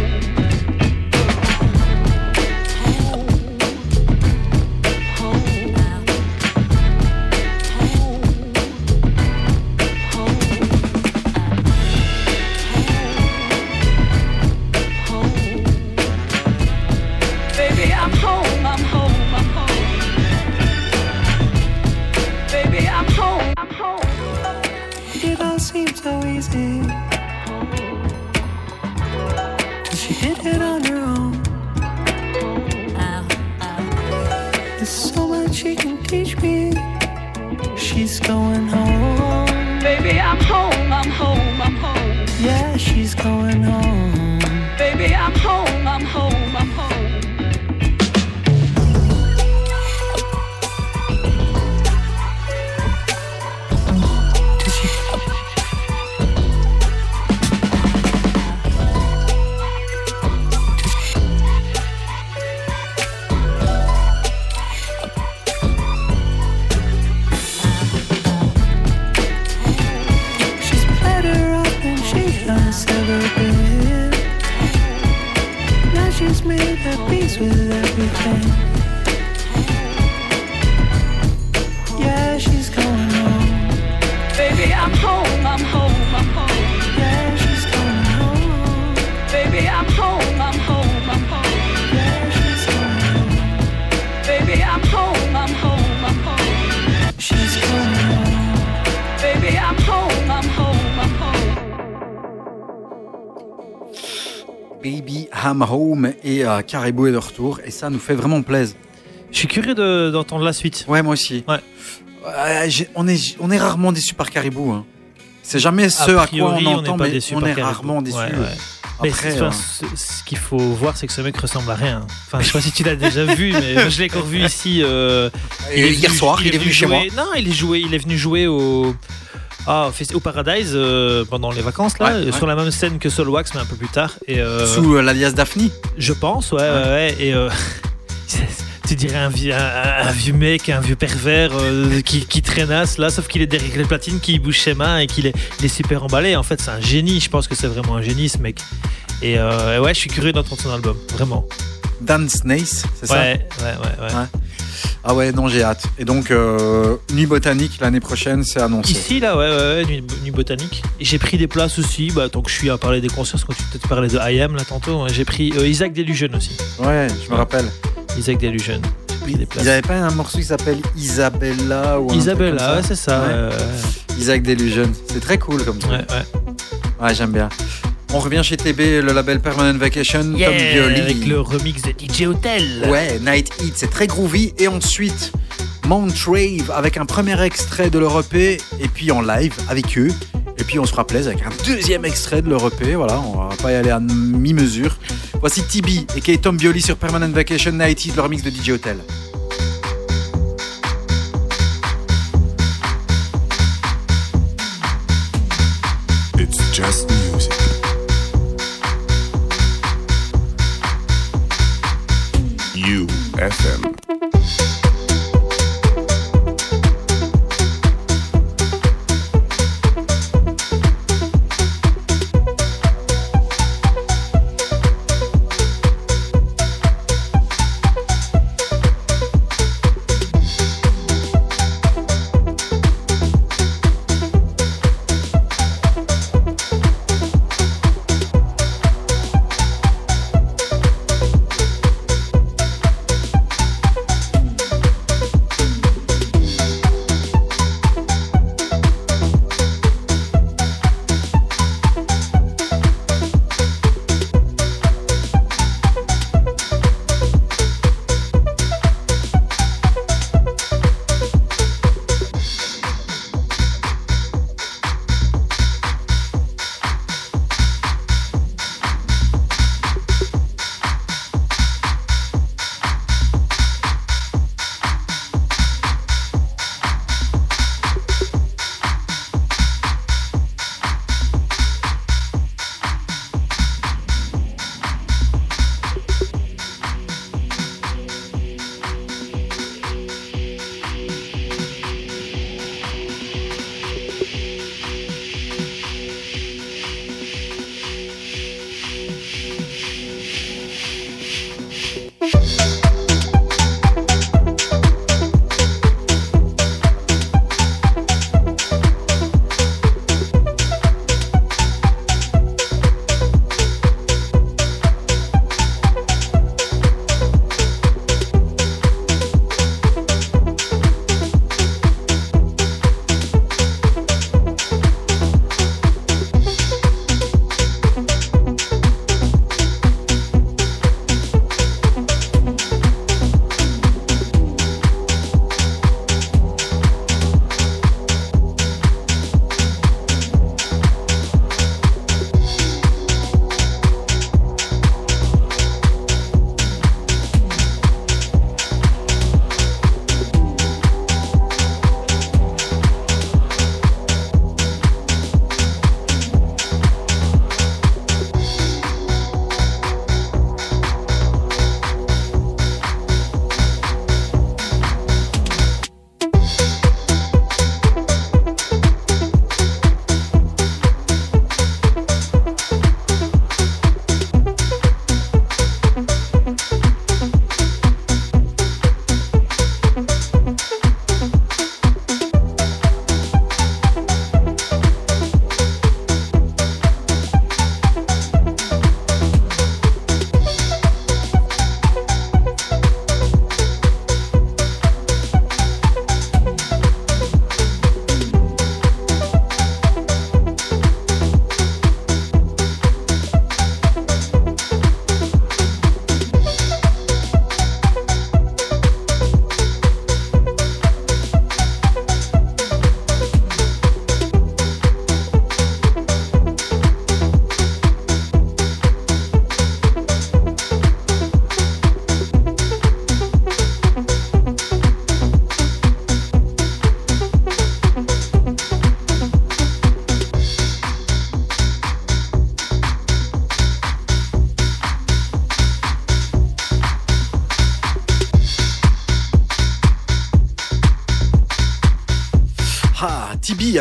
Euh, Caribou est de retour. Et ça nous fait vraiment plaisir. Je suis curieux de- d'entendre la suite. Ouais, moi aussi. Ouais. J'ai- on, est, on est rarement déçus par Caribou. hein. C'est jamais ce à, quoi on on entend, mais on est Caribou. rarement déçus. Ouais, Après, euh, enfin, ce, ce qu'il faut voir, c'est que ce mec ressemble à rien. Enfin, je sais pas si tu l'as déjà vu, mais moi, je l'ai encore vu ici. euh, hier soir, il est venu chez jouer- Non, il est joué, il est venu jouer au. Ah, au Paradise euh, pendant les vacances là, Ouais, ouais. sur la même scène que Solwax, mais un peu plus tard. Et euh, Sous euh, l'alias Daphne. je pense, ouais, ouais, ouais. Et tu dirais un vieux, un, un vieux mec, un vieux pervers euh, qui, qui traînasse là, sauf qu'il est derrière les platines, qui bouge ses mains et qu'il est, super emballé. En fait, c'est un génie. Je pense que c'est vraiment un génie, ce mec. Et euh, ouais, je suis curieux d'entendre son album, vraiment. Dan Snace, c'est ça Ouais, ouais, ouais. Ah ouais, non, j'ai hâte. Et donc, euh, Nuit Botanique l'année prochaine, c'est annoncé. Ici, là, ouais, ouais, ouais, nuit, nuit botanique. J'ai pris des places aussi, bah, tant que je suis à parler des concerts, quand tu peut-être parlais de I Am là tantôt, hein, j'ai pris euh, Isaac Delusion aussi. Ouais, je me rappelle. Isaac Delusion. J'ai pris des places. Il n'y avait pas un morceau qui s'appelle Isabella ou un truc Isabella, ouais, c'est ça. Ouais. euh, Isaac Delusion. C'est très cool comme truc. ouais, ouais. Ouais, j'aime bien. On revient chez TB, le label Permanent Vacation, Yeah, Tom Violi. avec le remix de DJ Hotel. Ouais, Night Heat, c'est très groovy. Et ensuite, Mount Rave avec un premier extrait de leur EP et puis en live avec eux. Et puis on se fera plaisir avec un deuxième extrait de leur EP. Voilà, on va pas y aller à mi-mesure. Voici Tibi et Tom Bioli sur Permanent Vacation Night Heat, le remix de DJ Hotel.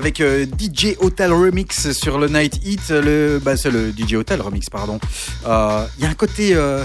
Avec euh, DJ Hotel Remix sur le Night Heat. Le, bah, c'est le DJ Hotel Remix, pardon. Euh, Il y a un côté. euh,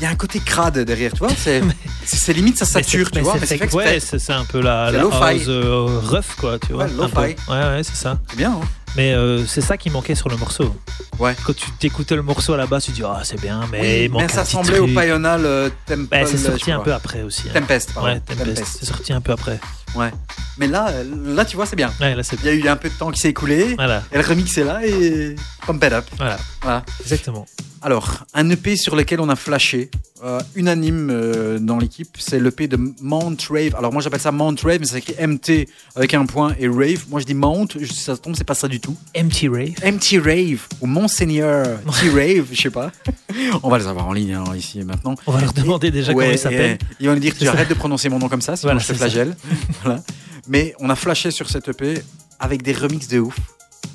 il y a un côté crade derrière, tu vois. C'est, limite, ça sature, tu vois. c'est Mais c'est fait- fait exprès. ouais, c'est c'est un peu la, la house euh, rough, quoi, tu vois. Ouais, lo-fi. peu. Ouais, ouais, c'est ça. C'est bien, hein. Mais euh, c'est ça qui manquait sur le morceau. Ouais. Quand tu t'écoutais le morceau à la base, tu dis, ah, c'est bien, mais Oui, il manque mais un ça petit ressemblait au truc. Pional euh, Temple. Bah, c'est sorti un peu après aussi. hein. Tempest, pardon. Ouais, Tempest. Tempest. C'est sorti un peu après. Ouais. Mais là, là, tu vois, c'est bien. Ouais, là, c'est Il y a eu un peu de temps qui s'est écoulé. Voilà. Et le remix est là et pump it up. Voilà. Voilà. Exactement. Alors, un EP sur lequel on a flashé, euh, unanime euh, dans l'équipe, c'est l'EP de Mount Rave. Alors moi j'appelle ça Mount Rave, mais c'est écrit MT avec un point et Rave. Moi je dis Mount, je- ça tombe, c'est pas ça du tout. MT Rave. MT Rave ou Monseigneur T Rave, je sais pas. on va les avoir en ligne hein, ici et maintenant. On va leur demander déjà Ouais, comment ils s'appellent. et- Ils vont nous dire tu ça. arrêtes de prononcer mon nom comme ça, sinon Voilà, je te flagelle. voilà. Mais on a flashé sur cette EP avec des remixes de ouf.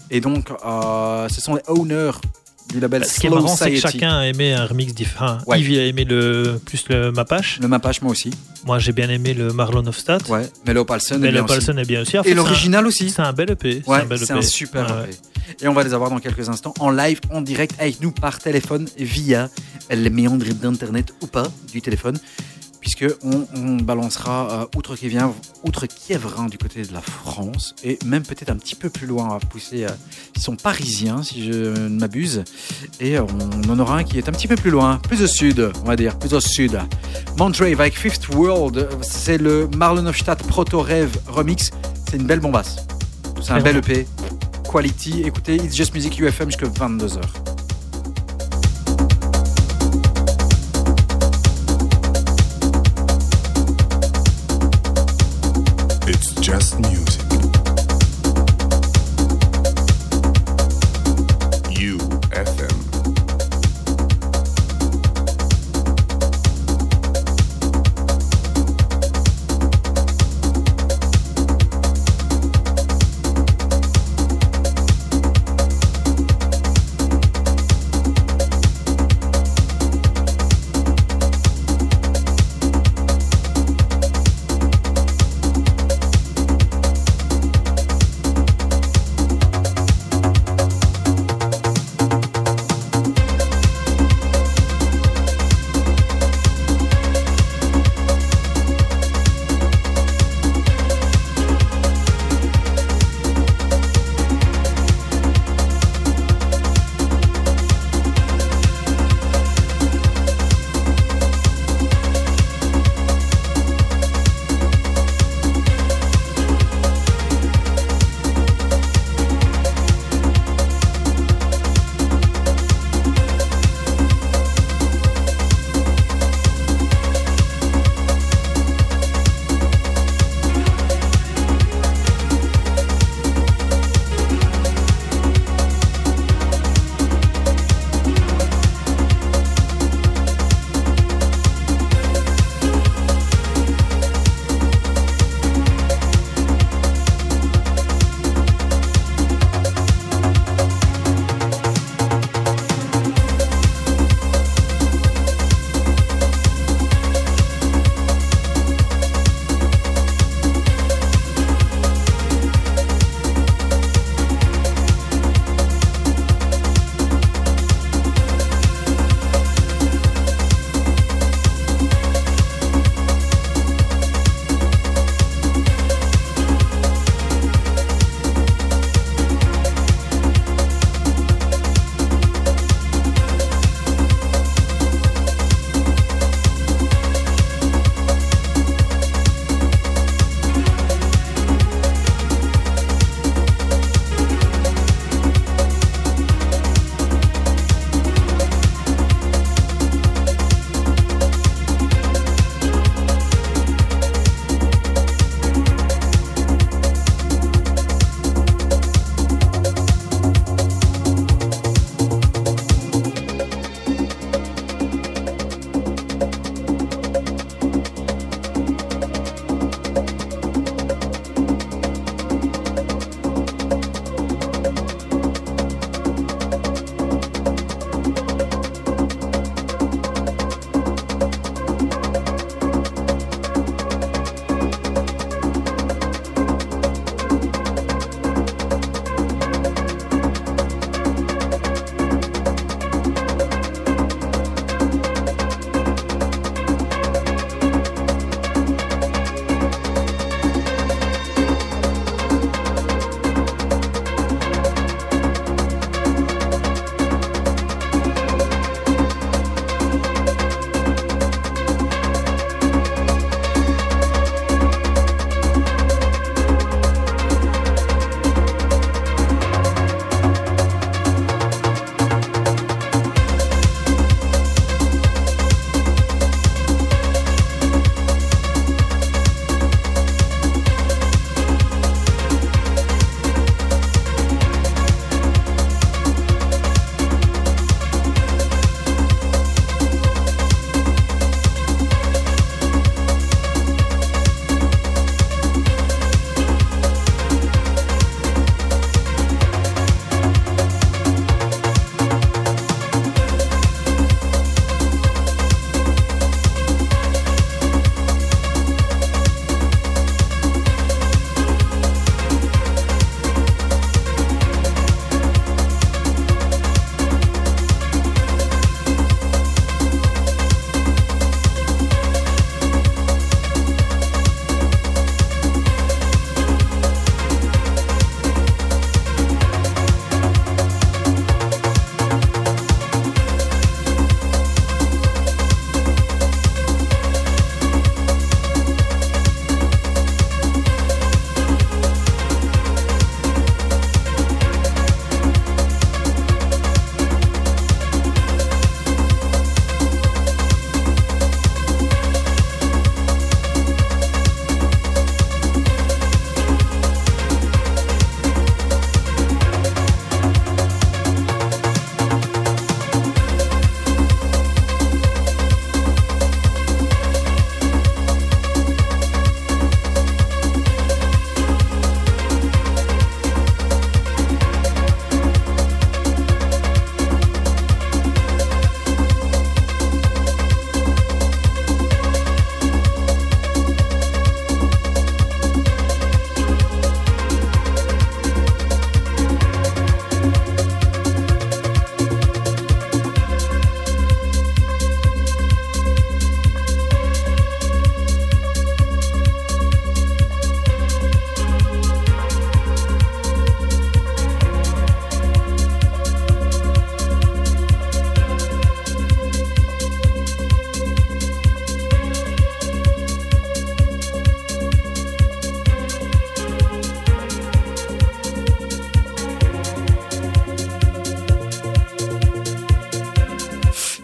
Et donc, euh, ce sont les owners du label Bah, Ce qui est marrant, c'est que chacun a aimé un remix différent. Ouais. Yves a aimé le, plus le Mapache. Le Mapache, moi aussi. Moi, j'ai bien aimé le Marlon of Stad. Ouais, Melo Palson. est bien aussi. est bien aussi. En fait, Et l'original aussi. C'est un bel EP. Ouais, c'est EP. un super EP. Et on va les avoir dans quelques instants en live, en direct avec nous par téléphone via les méandres d'internet ou pas du téléphone, puisque on, on balancera euh, outre Kevin, outre Kievrin du côté de la France et même peut-être un petit peu plus loin, on va pousser. euh, ils sont parisiens si je ne m'abuse, et on en aura un qui est un petit peu plus loin, plus au sud, on va dire, plus au sud. Montrave avec Fifth World, c'est le Marlon Hofstadt Proto Rêve remix. C'est une belle bombasse. C'est un bel. EP. Quality. Écoutez, It's Just Music UFM jusqu'à 22h. Just music.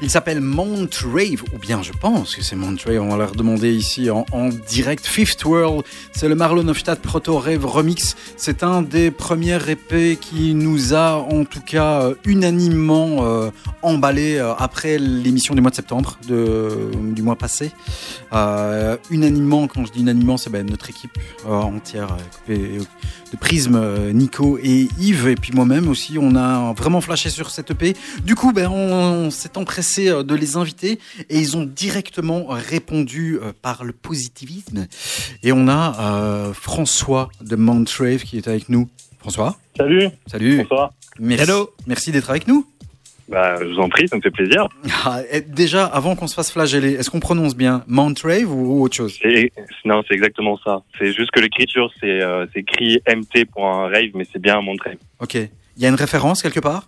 Il s'appelle Mount Rave, ou bien je pense que c'est Mount Rave, on va leur demander ici en, direct. Fifth World, c'est le Marlon Hofstadt Proto Rave Remix. C'est un des premiers EP qui nous a en tout cas euh, unanimement euh, emballé euh, après l'émission du mois de septembre du mois passé. Euh, unanimement, quand je dis unanimement, c'est ben, notre équipe euh, entière euh, de Prisme, euh, Nico et Yves, et puis moi-même aussi, on a vraiment flashé sur cette EP. Du coup, ben, on, on s'est empressé euh, de les inviter et ils ont directement répondu euh, par le positivisme. Et on a euh, François de Montrave qui est avec nous. François? Salut. Salut. Bonsoir. Merci, merci d'être avec nous. Bah, je vous en prie, ça me fait plaisir. Ah, déjà, avant qu'on se fasse flageller, est-ce qu'on prononce bien Montrave ou autre chose? Non, c'est exactement ça. C'est juste que l'écriture, c'est euh, écrit mt.rave, mais c'est bien Montrave. Ok. Il y a une référence quelque part?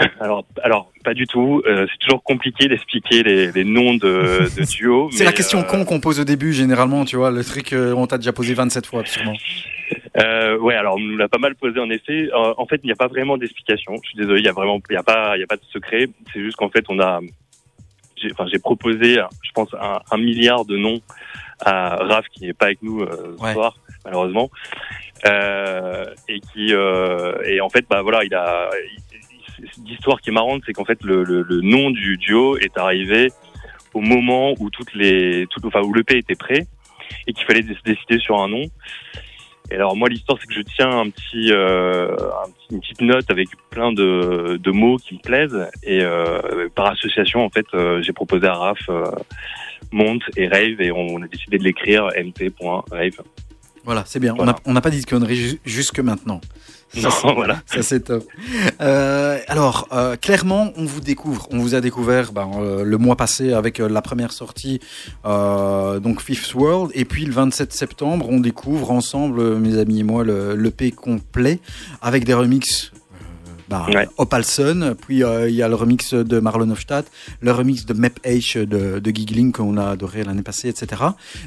Alors, alors, pas du tout. Euh, c'est toujours compliqué d'expliquer les, les noms de, de duos. C'est la question euh, con qu'on pose au début, généralement, tu vois, le truc on t'a déjà posé 27 fois, sûrement. Euh, ouais, alors on nous l'a pas mal posé en effet. Euh, en fait, il n'y a pas vraiment d'explication. Je suis désolé, il y a vraiment, il y a pas, il y a pas de secret. C'est juste qu'en fait, on a, j'ai, enfin, j'ai proposé, je pense, un, un milliard de noms à Raph qui n'est pas avec nous euh, ce Ouais. soir, malheureusement, euh, et qui, euh, et en fait, bah voilà, il a. L'histoire qui est marrante, c'est qu'en fait, le, le, le nom du duo est arrivé au moment où toutes les, tout, enfin, où l'EP était prêt et qu'il fallait dé- décider sur un nom. Et alors moi l'histoire c'est que je tiens un petit, euh, une petite note avec plein de, de mots qui me plaisent et euh, par association en fait euh, j'ai proposé à Raph Monte et Rave et on a décidé de l'écrire mt.rave. Voilà, c'est bien. Voilà. On n'a pas dit de conneries ju- jusque maintenant. Non, voilà. Ça, c'est top. Euh, alors, euh, clairement, on vous découvre. On vous a découvert ben, euh, le mois passé avec la première sortie, donc Fifth World. Et puis le 27 septembre, on découvre ensemble, mes amis et moi, le l'EP complet avec des remixes. Bah, Ouais. Opalson, puis euh, il y a le remix de Marlon Hofstadt, le remix de Map H de, de Giggling qu'on a adoré l'année passée, etc.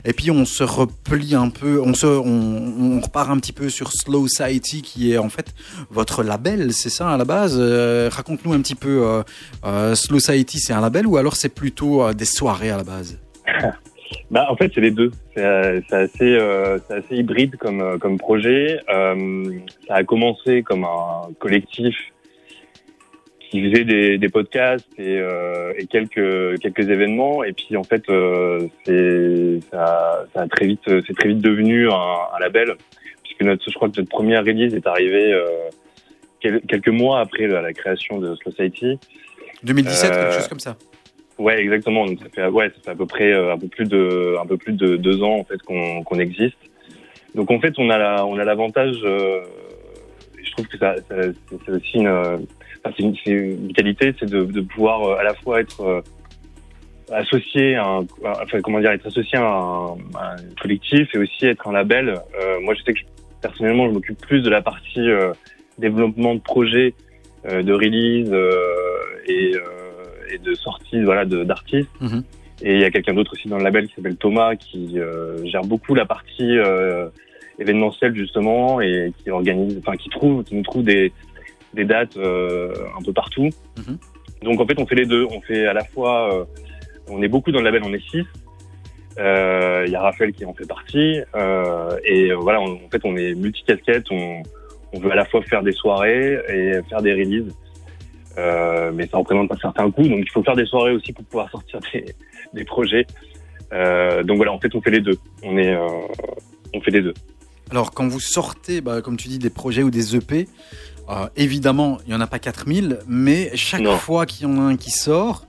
Et puis on se replie un peu, on se, on, on repart un petit peu sur Slow Society qui est en fait votre label, c'est ça à la base? Euh, Raconte-nous un petit peu, euh, Slow Society c'est un label ou alors c'est plutôt des soirées à la base? Bah, en fait, c'est les deux. C'est euh, assez, euh, c'est assez hybride comme, comme projet. Euh, ça a commencé comme un collectif qui faisait des, des podcasts et, euh, et quelques, quelques événements. Et puis, en fait, euh, c'est, ça, ça a très vite, c'est très vite devenu un, un label, puisque notre, je crois que notre première release est arrivée euh, quel- quelques mois après la, la création de Society. 2017, Euh, quelque chose comme ça. Ouais, exactement. Donc ça fait ouais, ça fait à peu près un peu plus de un peu plus de deux ans en fait qu'on qu'on existe. Donc en fait, on a la, on a l'avantage. Je trouve que ça, ça- c'est aussi une, enfin, c'est une, c'est une qualité, c'est de, de pouvoir euh, à la fois être euh, associé à un, enfin comment dire, être associé à un, à un collectif et aussi être un label. Euh, moi, je sais que je- personnellement, je m'occupe plus de la partie euh, développement de projet, euh, de release euh, et, euh, et de sortie, voilà, de- d'artistes. Mhm. Et il y a quelqu'un d'autre aussi dans le label qui s'appelle Thomas qui euh, gère beaucoup la partie euh, événementielle justement et qui organise, enfin qui trouve, qui nous trouve des, des dates euh, un peu partout. Mhm. Donc en fait on fait les deux. On fait à la fois, euh, on est beaucoup dans le label, on est six. Euh, Il y a Raphaël qui en fait partie euh, et euh, voilà, on- en fait on est multicasquette. On, on veut à la fois faire des soirées et faire des releases. Euh, mais ça représente un certain coût, donc il faut faire des soirées aussi pour pouvoir sortir des, des projets. Euh, donc voilà, en fait, on fait les deux. On est, euh, on fait les deux. Alors, quand vous sortez, bah, comme tu dis, des projets ou des EP, euh, évidemment, il n'y en a pas 4000, mais chaque Non. fois qu'il y en a un qui sort,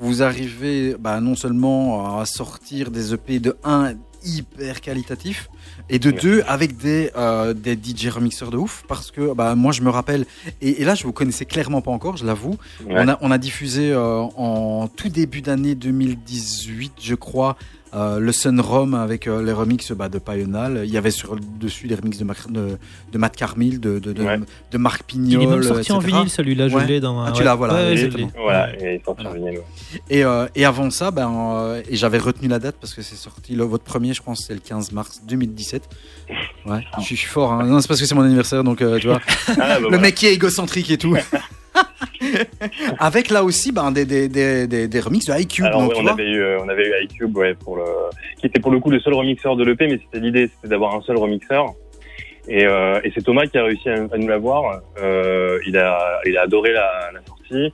vous arrivez bah, non seulement à sortir des EP de 1 hyper qualitatif et de deux avec des, euh, des DJ remixeurs de ouf parce que bah, moi je me rappelle et, et là je vous connaissais clairement pas encore je l'avoue Ouais. on, a, on a diffusé euh, en tout début d'année 2018 je crois euh, le Sun Rom avec euh, les remixes bah, de Payonal. Il y avait sur le dessus les remixes de, Mac- de, de Matt Carmil, de, de, de, de Marc Pignol. Il est même sorti en vinyle, celui-là, je Ouais. l'ai dans un- Ah, tu ouais. l'as, voilà. Ouais. Voilà, et il est sorti en vinyle, ouais. Et, euh, et avant ça, ben, euh, et j'avais retenu la date parce que c'est sorti, le- votre premier, je pense, c'est le 15 mars 2017. Ouais, je suis- je suis fort. Hein. Non, c'est parce que c'est mon anniversaire, donc euh, tu vois. Ah, bah le voilà. mec qui est égocentrique et tout. Avec là aussi ben, des, des, des, des, remixes de iCube. Alors donc, ouais, tu on avait eu euh, on avait eu iCube ouais pour le qui était pour le coup le seul remixeur de l'EP mais c'était l'idée c'était d'avoir un seul remixeur. Et, euh, et c'est Thomas qui a réussi à, à nous l'avoir. Euh, il a il a adoré la, la sortie.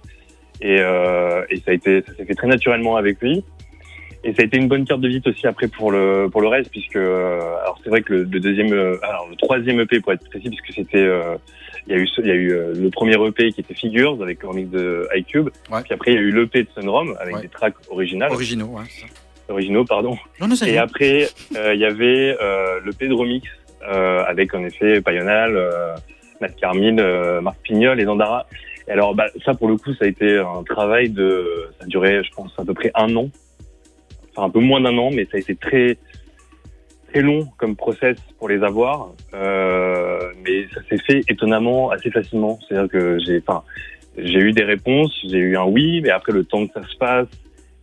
Et, euh, et ça a été ça s'est fait très naturellement avec lui. Et ça a été une bonne carte de visite aussi après pour le pour le reste puisque euh, alors c'est vrai que le, le deuxième euh, alors le troisième EP pour être précis puisque c'était euh, il y a eu il y a eu le premier EP qui était Figures avec le remix de iCube. Puis après il y a eu l'EP de Sunrom avec des tracks originales. Originaux, ouais. originaux pardon. Non, non, et après euh, il y avait euh, l'EP de remix euh, avec en effet Payonal euh, Matt Carmine Marc Pignol et Dandara et alors bah, ça pour le coup ça a été un travail de ça a duré je pense à peu près un an. Enfin un peu moins d'un an mais ça a été très très long comme process pour les avoir, euh, mais ça s'est fait étonnamment assez facilement. C'est-à-dire que j'ai, enfin, j'ai eu des réponses, j'ai eu un oui, mais après le temps que ça se passe,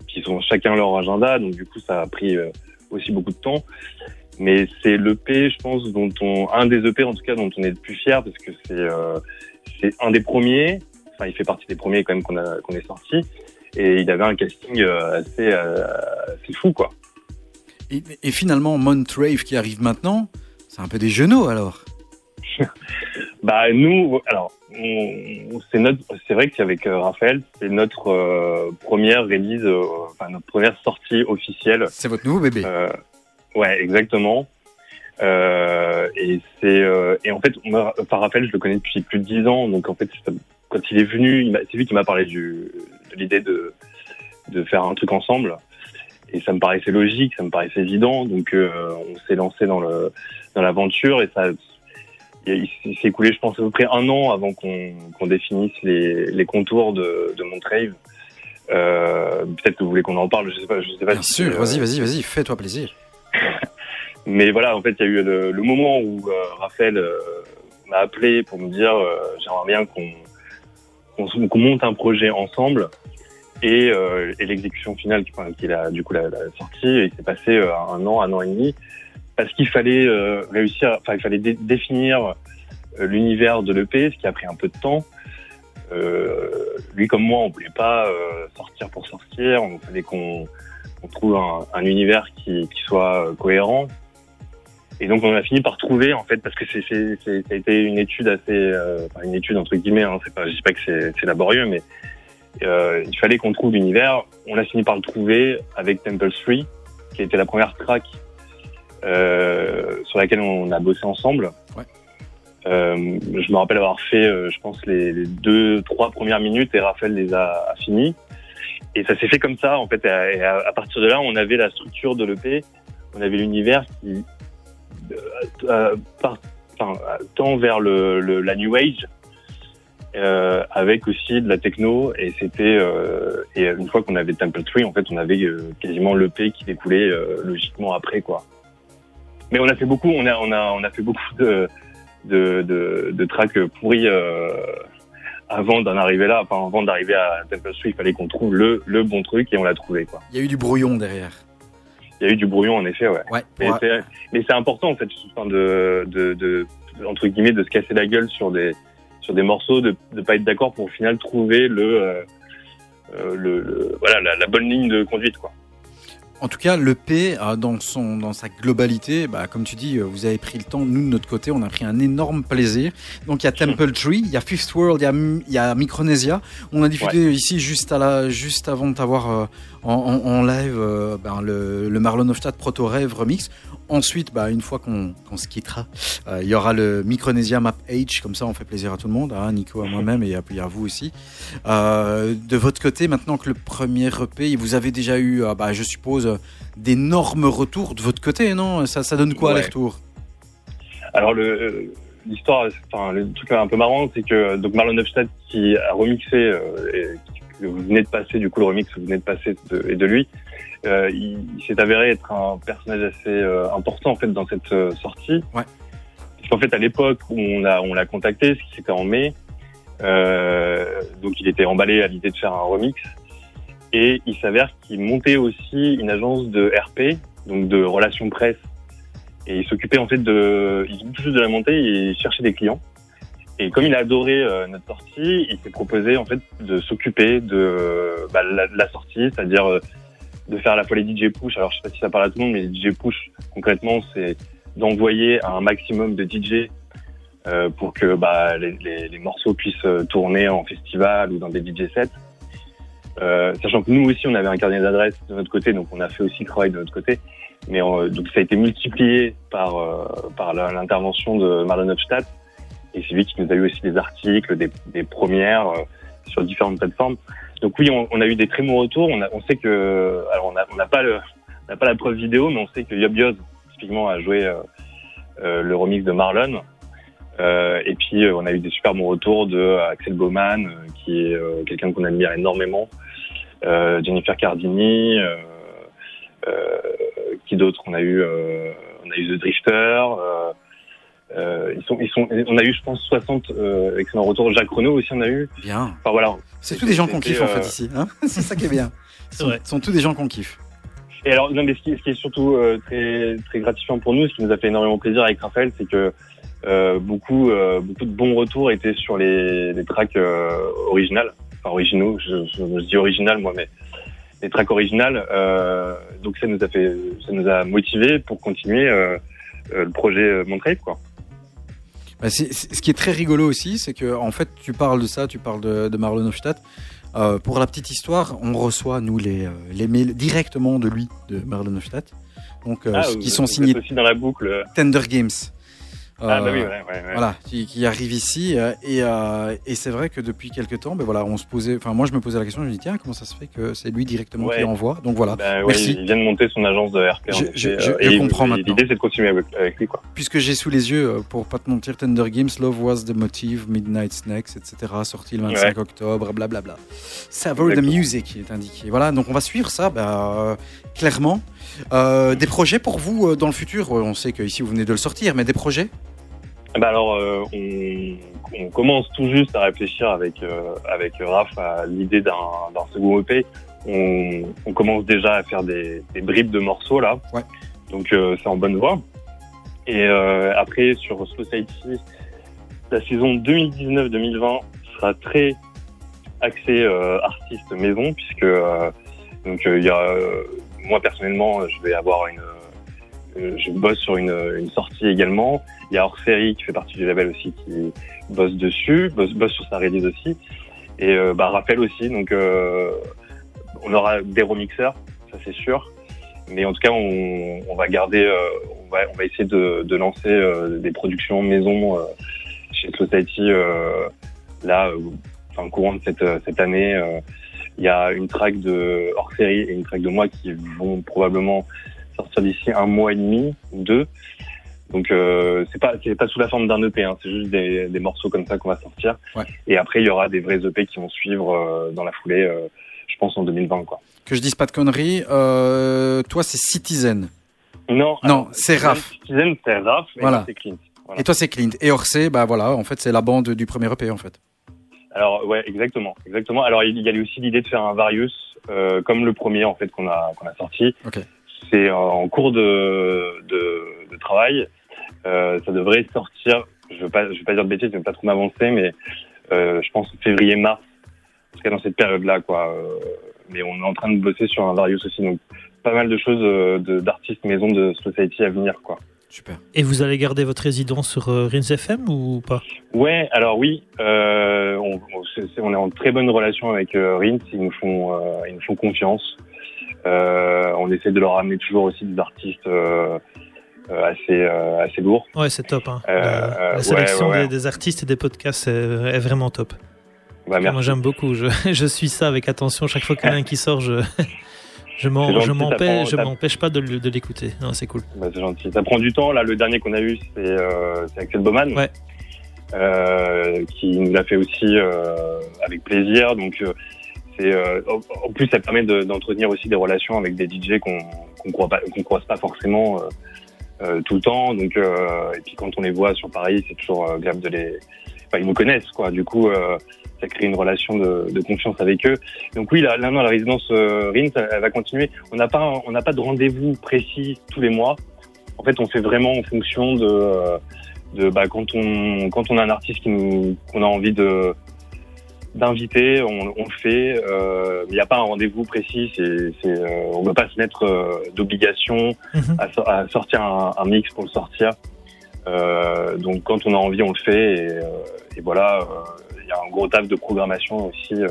puis ils ont chacun leur agenda, donc du coup ça a pris euh, aussi beaucoup de temps. Mais c'est l'EP, je pense, dont on, un des EP en tout cas dont on est le plus fier parce que c'est euh, c'est un des premiers. Enfin, il fait partie des premiers quand même qu'on a qu'on est sorti. Et il avait un casting euh, assez euh, assez fou quoi. Et, et finalement, Montrave qui arrive maintenant, c'est un peu des genoux alors. Bah nous, alors c'est notre, c'est vrai qu'avec euh, Raphaël, c'est notre euh, première release, euh, enfin notre première sortie officielle. C'est votre nouveau bébé. Euh, ouais, exactement. Et c'est et en fait, enfin, Raphaël, je le connais depuis plus de dix ans, donc en fait, quand il est venu, c'est lui qui m'a parlé du, de l'idée de de faire un truc ensemble. Et ça me paraissait logique, ça me paraissait évident, donc euh, on s'est lancé dans le dans l'aventure et ça il s'est écoulé, je pense, à peu près un an avant qu'on qu'on définisse les, les contours de, de Montrave. Euh, Peut-être que vous voulez qu'on en parle, je sais pas. Je sais pas Bien si, sûr, euh, vas-y, vas-y, vas-y, fais-toi plaisir. Mais voilà, en fait, il y a eu le, le moment où euh, Raphaël euh, m'a appelé pour me dire euh, j'aimerais bien qu'on se- qu'on monte un projet ensemble. Et, euh, et l'exécution finale qui- enfin, qu'il a du coup la, la sortie, il s'est passé euh, un an, un an et demi, parce qu'il fallait euh, réussir, enfin il fallait dé- définir euh, l'univers de l'EP, ce qui a pris un peu de temps. Euh, lui comme moi, on voulait pas euh, sortir pour sortir, on fallait qu'on trouve un, un univers qui, qui soit cohérent. Et donc on a fini par trouver en fait parce que c'est ça a été une étude assez euh, une étude entre guillemets hein, c'est pas je dis pas que c'est laborieux mais euh, il fallait qu'on trouve l'univers. On a fini par le trouver avec Temple 3 qui était la première track euh, sur laquelle on a bossé ensemble. Ouais. euh, je me rappelle avoir fait euh, je pense les, les deux trois premières minutes et Raphaël les a, a finies. Et ça s'est fait comme ça en fait. Et à, et à- à partir de là on avait la structure de l'EP on avait l'univers qui euh, euh, part- enfin, euh, tend vers le, le- la new age euh, avec aussi de la techno et c'était euh, et une fois qu'on avait Temple Tree en fait on avait euh, quasiment l'EP qui découlait euh, logiquement après quoi mais on a fait beaucoup on a on a on a fait beaucoup de de de, de tracks pourris avant d'en arriver là enfin avant d'arriver à Temple Tree il fallait qu'on trouve le le bon truc et on l'a trouvé quoi Il y a eu du brouillon derrière. il y a eu du brouillon en effet, ouais. Ouais. Mais ouais. c'est- important en fait, de, de, de, entre guillemets, de se casser la gueule sur des sur des morceaux, de ne pas être d'accord pour au final trouver le, euh, euh, le, le- voilà la, la bonne ligne de conduite quoi. En tout cas, l'EP, euh, dans, son, dans sa globalité, bah, comme tu dis, euh, vous avez pris le temps. Nous, de notre côté, on a pris un énorme plaisir. Donc, il y a Temple Tree, il y a Fifth World, il y a, il y a Micronesia. On a diffusé ici, juste, à la, juste avant de t'avoir euh, en, en- en live, euh, ben, le, le Marlon Proto Rêve Remix. Ensuite, bah, une fois qu'on se quittera, euh, il y aura le Micronesia Map H. Comme ça, on fait plaisir à tout le monde, à Nico, à moi-même et à, vous aussi. Euh, de votre côté, maintenant que le premier EP, vous avez déjà eu, euh, bah, je suppose, d'énormes retours de votre côté, non? Ça, ça donne quoi Ouais. les retours? Alors le l'histoire, enfin le truc un peu marrant, c'est que donc Marlon Hofstad qui a remixé euh, et vous venez de passer du coup le remix que vous venez de passer de, et de lui, euh, il, il s'est avéré être un personnage assez euh, important en fait dans cette euh, sortie. Ouais. Parce qu'en fait à l'époque où on a on l'a contacté, ce qui c'était en mai, euh, donc il était emballé à l'idée de faire un remix et il s'avère qu'il montait aussi une agence de RP, donc de relations presse et il s'occupait en fait de, il tout de la monter et il cherchait des clients. Et comme il a adoré euh, notre sortie, il s'est proposé en fait de s'occuper de bah, la, la sortie, c'est-à-dire euh, de faire la fois les DJ push. Alors je sais pas si ça parle à tout le monde, mais DJ push concrètement, c'est d'envoyer un maximum de DJ euh, pour que bah, les, les- les morceaux puissent euh, tourner en festival ou dans des DJ sets. Euh, sachant que nous aussi, on avait un carnet d'adresses de notre côté, donc on a fait aussi le de notre côté. Mais euh, donc ça a été multiplié par euh, par l'intervention de Marlon Hofstadt. Et c'est lui qui nous a eu aussi des articles, des, premières euh, sur différentes plateformes. Donc oui, on, a eu des très bons retours. On, sait que, alors on n'a pas la preuve vidéo, mais on sait que Yob Yoz typiquement a joué euh, euh, le remix de Marlon. Et puis on a eu des super bons retours de Axel Baumann, euh, qui est quelqu'un qu'on admire énormément, Jennifer Cardini, qui d'autre? On a eu, on a eu The Drifter. Euh, ils sont, ils sont, on a eu, je pense, 60 euh, excellents retours. Jacques Renault aussi, on a eu. Bien. Enfin voilà. C'est tous des gens qu'on kiffe en euh, fait ici. Hein c'est ça qui est bien. Ce sont, ce sont tous des gens qu'on kiffe. Et alors, non, mais ce qui, ce qui est surtout euh, très, très gratifiant pour nous, ce qui nous a fait énormément plaisir avec Raphaël, c'est que euh, beaucoup, euh, beaucoup de bons retours étaient sur les, les tracks euh, originales, enfin originaux. Je, je, je dis original moi, mais les tracks originales. Euh, donc ça nous a fait, ça nous a motivé pour continuer euh, euh, le projet Montrave, quoi. Bah, ce qui est très rigolo aussi, c'est que en fait, tu parles de ça, tu parles de, de Marlon Hofstadt. Euh, pour la petite histoire, on reçoit nous les, euh, les mails directement de lui, de Marlon Hofstadt, donc euh, Ah, qui sont signés aussi dans la boucle. Tender Games. Ah, bah Euh, oui, ouais, ouais, ouais. Voilà, qui, qui arrive ici euh, et, euh, et c'est vrai que depuis quelques temps, ben voilà, on se posait, enfin moi je me posais la question, je me dis tiens comment ça se fait que c'est lui directement qui Ouais. envoie, donc voilà, ouais, merci. il vient de monter son agence de RP. en Je- je- je- et je il- comprends maintenant. L'idée, c'est de continuer avec, avec lui, quoi. Puisque j'ai sous les yeux, pour pas te mentir, Tender Games, Love Was the Motive, Midnight Snacks, etc. Sorti le 25 Ouais. octobre, blablabla. Savor the. Music est indiqué. Voilà, donc on va suivre ça, bah, euh, clairement. Euh, des projets pour vous euh, dans le futur? On sait qu'ici vous venez de le sortir, mais des projets? Bah alors, euh, on, on commence tout juste à réfléchir avec euh, avec Raph à l'idée d'un second EP. On, on commence déjà à faire des, des bribes de morceaux là, Ouais. donc euh, c'est en bonne voie. Et après sur Society, la saison 2019-2020 sera très axée artiste maison puisque donc il y a moi personnellement je vais avoir une euh, je bosse sur une, une sortie également. Il y a Orsérie qui fait partie du label aussi qui bosse dessus, bosse, sur sa release aussi. Et euh, bah, aussi. Donc euh, on aura des remixeurs, ça c'est sûr. Mais en tout cas, on, va garder, euh, on, va, on va essayer de, de lancer euh, des productions maison euh, chez Society euh, là, euh, enfin courant de cette, cette année. Il y a une track de hors série et une track de moi qui vont probablement sortir d'ici un mois et demi ou deux. Donc euh, c'est pas c'est pas sous la forme d'un EP, hein, c'est juste des, des morceaux comme ça qu'on va sortir. Ouais. Et après il y aura des vrais EP qui vont suivre euh, dans la foulée, euh, je pense en 2020 quoi. Que je dise pas de conneries, euh, toi c'est Citizen. Non, Non, c'est Raph. Citizen c'est Raph, et Voilà. c'est Clint. Voilà. Et toi c'est Clint. Et Orsay, bah voilà, en fait c'est la bande du premier EP en fait. Alors ouais, exactement, exactement. Alors il y a aussi l'idée de faire un Varius euh, comme le premier en fait qu'on a qu'on a sorti. Ok. C'est en cours de de, de travail. Euh, ça devrait sortir. Je veux pas je veux pas dire de bêtises, je veux pas trop m'avancer, mais euh, je pense février mars. En tout cas dans cette période là quoi. Euh, mais on est en train de bosser sur un Varius aussi, donc pas mal de choses euh, de- d'artistes maison de Society à venir quoi. Super. Et vous allez garder votre résidence sur euh, Rins FM ou pas? Ouais, alors oui, euh, on, est en très bonne relation avec euh, Rins, ils nous font, euh, ils nous font confiance. Euh, on essaie de leur ramener toujours aussi des artistes assez, euh, assez lourds. Ouais, c'est top. Hein. Euh, La- euh, la sélection ouais, ouais, Des, ouais. des artistes et des podcasts est, est vraiment top. Bah, merci. Moi, j'aime beaucoup. Je, je suis ça avec attention. Chaque fois qu'il y en a un qui sort, je, je m'empêche pas de, l'écouter. Non, C'est cool. Bah, c'est gentil. Ça prend du temps. Là, le dernier qu'on a eu, c'est euh, c'est Axel Baumann, Ouais. euh, qui nous l'a fait aussi euh, avec plaisir. Donc, euh, c'est euh, en plus, ça permet de- d'entretenir aussi des relations avec des DJ qu'on qu'on croise pas, qu'on croise pas forcément euh, tout le temps. Donc, euh, et puis quand on les voit sur Paris, c'est toujours agréable de les. Enfin, ils nous connaissent, quoi. Du coup, euh, ça crée une relation de, de confiance avec eux. Donc oui, là, là non, la résidence euh, Rins, elle, elle va continuer. On n'a pas, on n'a pas de rendez-vous précis tous les mois. En fait, on fait vraiment en fonction de, euh, de bah, quand on quand on a un artiste qui nous qu'on a envie de d'inviter, on, on le fait. Euh, Il n'y a pas un rendez-vous précis. C'est, c'est, euh, on ne peut pas se mettre euh, d'obligation à, so- à sortir un, un mix pour le sortir. Donc quand on a envie, on le fait. Et, et voilà, il y a un gros taf de programmation aussi euh,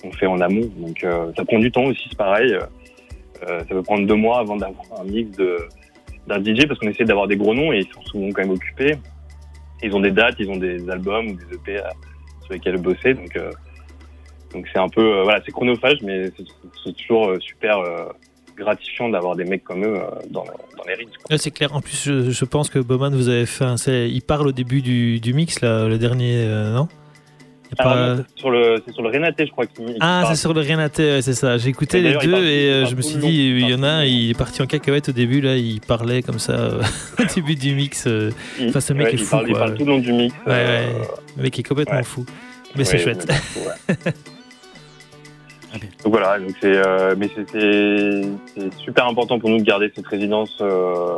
qu'on fait en amont. Donc euh, ça prend du temps aussi, c'est pareil. Euh, ça peut prendre deux mois avant d'avoir un mix d'un DJ parce qu'on essaie d'avoir des gros noms et ils sont souvent quand même occupés. Ils ont des dates, ils ont des albums ou des EP sur lesquels bosser. Donc donc c'est un peu voilà, c'est chronophage, mais c'est toujours super gratifiant d'avoir des mecs comme eux dans, les. Ouais, c'est clair. En plus, je, pense que Bowman, vous avez fait un. Il parle au début du, mix, le dernier, non? Pas- c'est sur le c'est sur le Renaté, je crois Ah, c'est sur le Renaté, ouais, c'est ça. J'ai écouté les il deux et il euh, je me suis dit, il y il en a un, il est parti en cacahuète au début, là, il parlait comme ça euh, au début du mix. euh. Il- Enfin, ce mec ouais, est il fou. parle- il quoi. parle tout le long du mix, Ouais, ouais. Le mec est complètement ouais. fou. Mais c'est chouette. ouais. Donc voilà, donc c'est, euh, mais c'est- super important pour nous de garder cette résidence euh,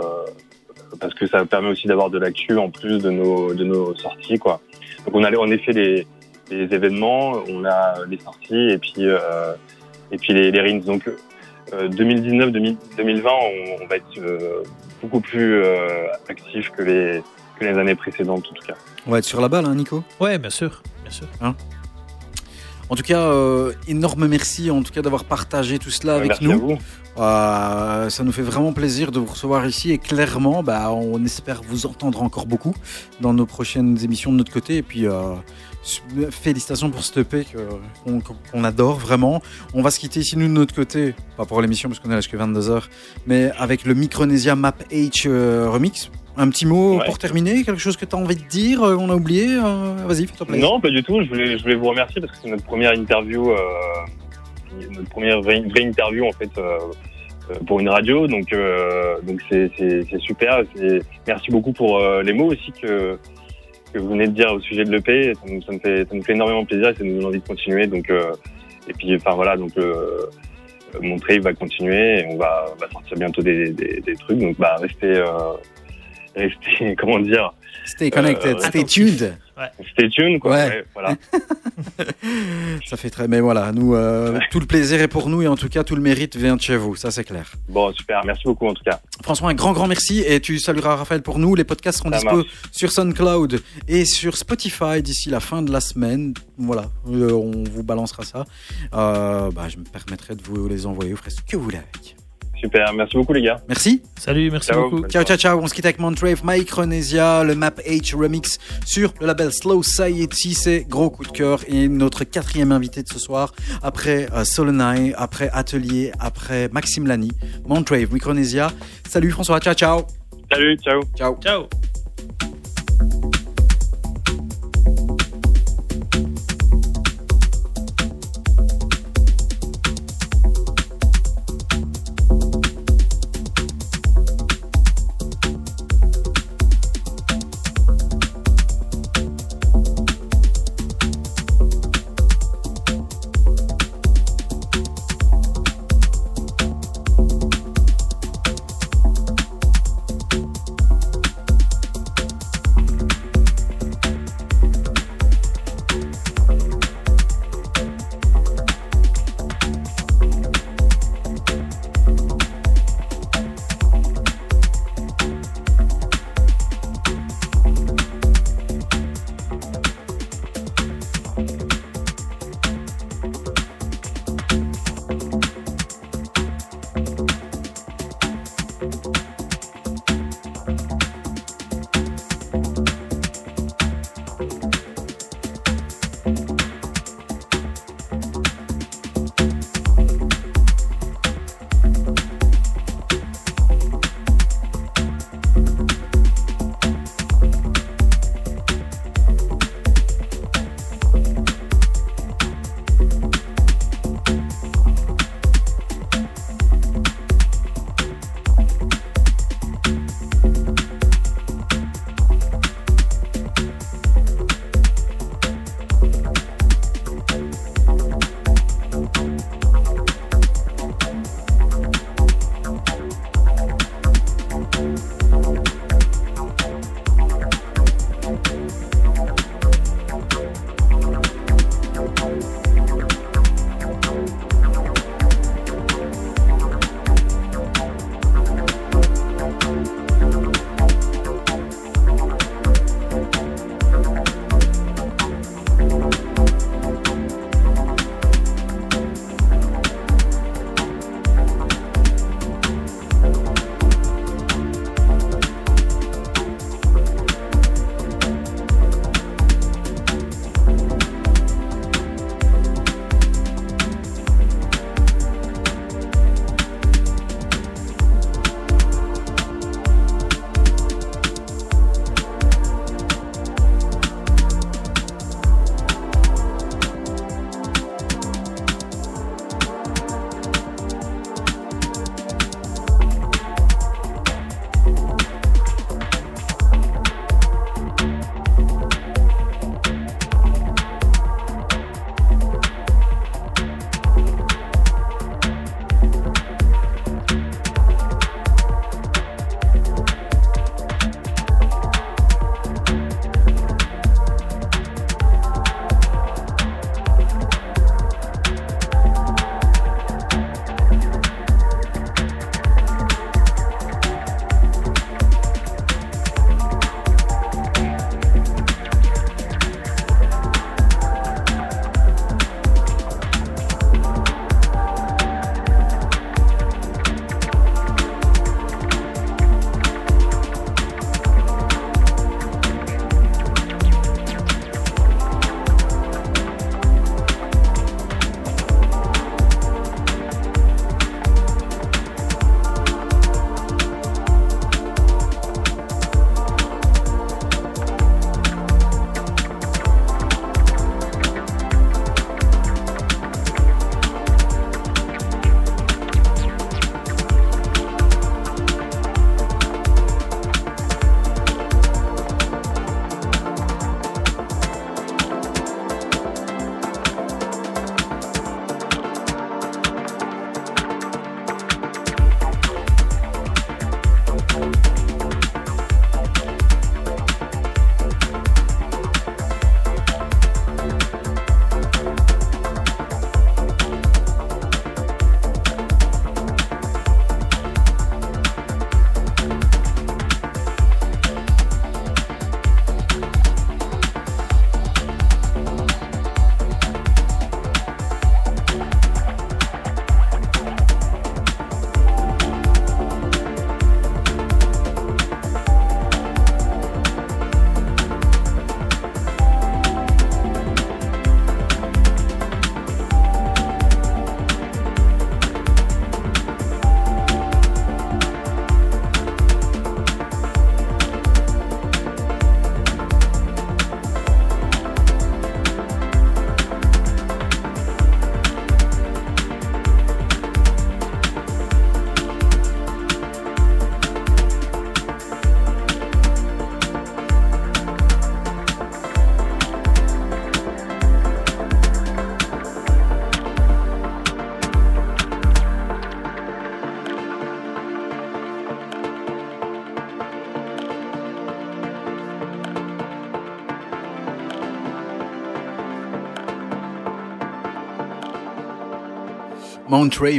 parce que ça permet aussi d'avoir de l'actu en plus de nos de nos sorties quoi. Donc on a en effet les, les événements, on a les sorties et puis euh, et puis les, les rings. Donc euh, 2019 2000 2020 on, on va être euh, beaucoup plus euh, actif que les que les années précédentes en tout cas. On va être sur la balle, hein, Nico? Ouais, bien sûr. Bien sûr. Hein? En tout cas, euh, énorme merci en tout cas d'avoir partagé tout cela avec Merci nous. à vous. Euh, ça nous fait vraiment plaisir de vous recevoir ici et clairement, bah, on espère vous entendre encore beaucoup dans nos prochaines émissions de notre côté. Et puis, euh, félicitations pour ce EP qu'on adore vraiment. On va se quitter ici nous de notre côté, pas pour l'émission parce qu'on est là jusqu'à 22h, mais avec le Micronesia Map H euh, remix. Un petit mot Ouais. pour terminer, quelque chose que tu as envie de dire, euh, on a oublié euh, Vas-y, fais-toi plaisir. Non, pas du tout. Je voulais, je voulais vous remercier parce que c'est notre première interview, euh, notre première vraie, vraie interview en fait pour une radio. Donc, donc c'est, super. Merci beaucoup pour les mots aussi que que vous venez de dire au sujet de l'EP. Ça, nous- ça me fait, ça nous fait énormément plaisir et ça nous donne envie de continuer. Donc, euh, et puis, enfin voilà, donc euh, mon trade va continuer et on va, on va sortir bientôt des, des, des trucs. Donc, bah, restez, euh, restez, comment dire. Stay connected, Euh, stay attentif. Tuned. Stay tuned, quoi. Ouais. ouais, voilà. Ça fait très. Mais voilà, nous, euh, tout le plaisir est pour nous et en tout cas, tout le mérite vient de chez vous. Ça, c'est clair. Bon, super. Merci beaucoup en tout cas. François, un grand, grand merci et tu salueras Raphaël pour nous. Les podcasts seront Ça dispo marche. sur SoundCloud et sur Spotify d'ici la fin de la semaine. Voilà, euh, on vous balancera ça. Euh, bah, je me permettrai de vous les envoyer. Vous ferez ce que vous voulez avec? Super. Merci beaucoup, les gars. Merci. Salut, merci Ciao. beaucoup. Ciao, ciao, ciao. On se quitte avec Montrave, Micronesia, le Map H Remix sur le label Slow Society. C'est gros coup de cœur. Et notre quatrième invité de ce soir, après euh, Solonai, après Atelier, après Maxime Lani, Montrave, Micronesia. Salut François, ciao, ciao. Salut, ciao. Ciao. Ciao.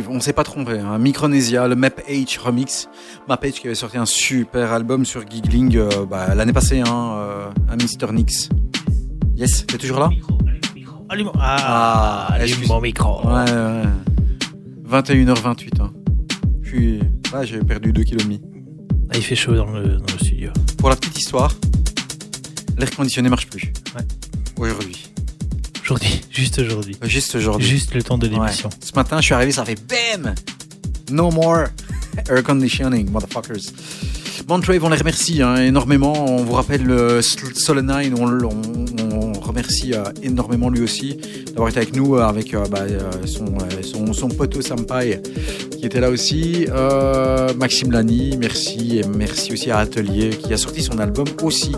On s'est pas trompé. Hein. Micronesia, le Map H remix. Map H qui avait sorti un super album sur Giggling euh, bah, l'année passée, hein, euh, à Mr. Nix. Yes, t'es toujours là? Allume, ah, allume excuse- mon micro. Ouais, ouais. 21h28. Hein. Je suis. Ouais, j'ai perdu 2 kg. Ah, il fait chaud dans le, dans le studio. Pour la petite histoire, l'air conditionné marche plus. Juste aujourd'hui. Juste aujourd'hui. Juste le temps de l'émission. Ouais. Ce matin, je suis arrivé, ça fait BAM No more air conditioning, motherfuckers. Montrave, on les remercie hein, énormément. On vous rappelle euh, Sol- Solenine, on, on- on remercie euh, énormément lui aussi d'avoir été avec nous, euh, avec euh, bah, son, son, son poteau Sampai qui était là aussi. Maxime Lani, merci. Et merci aussi à Atelier qui a sorti son album aussi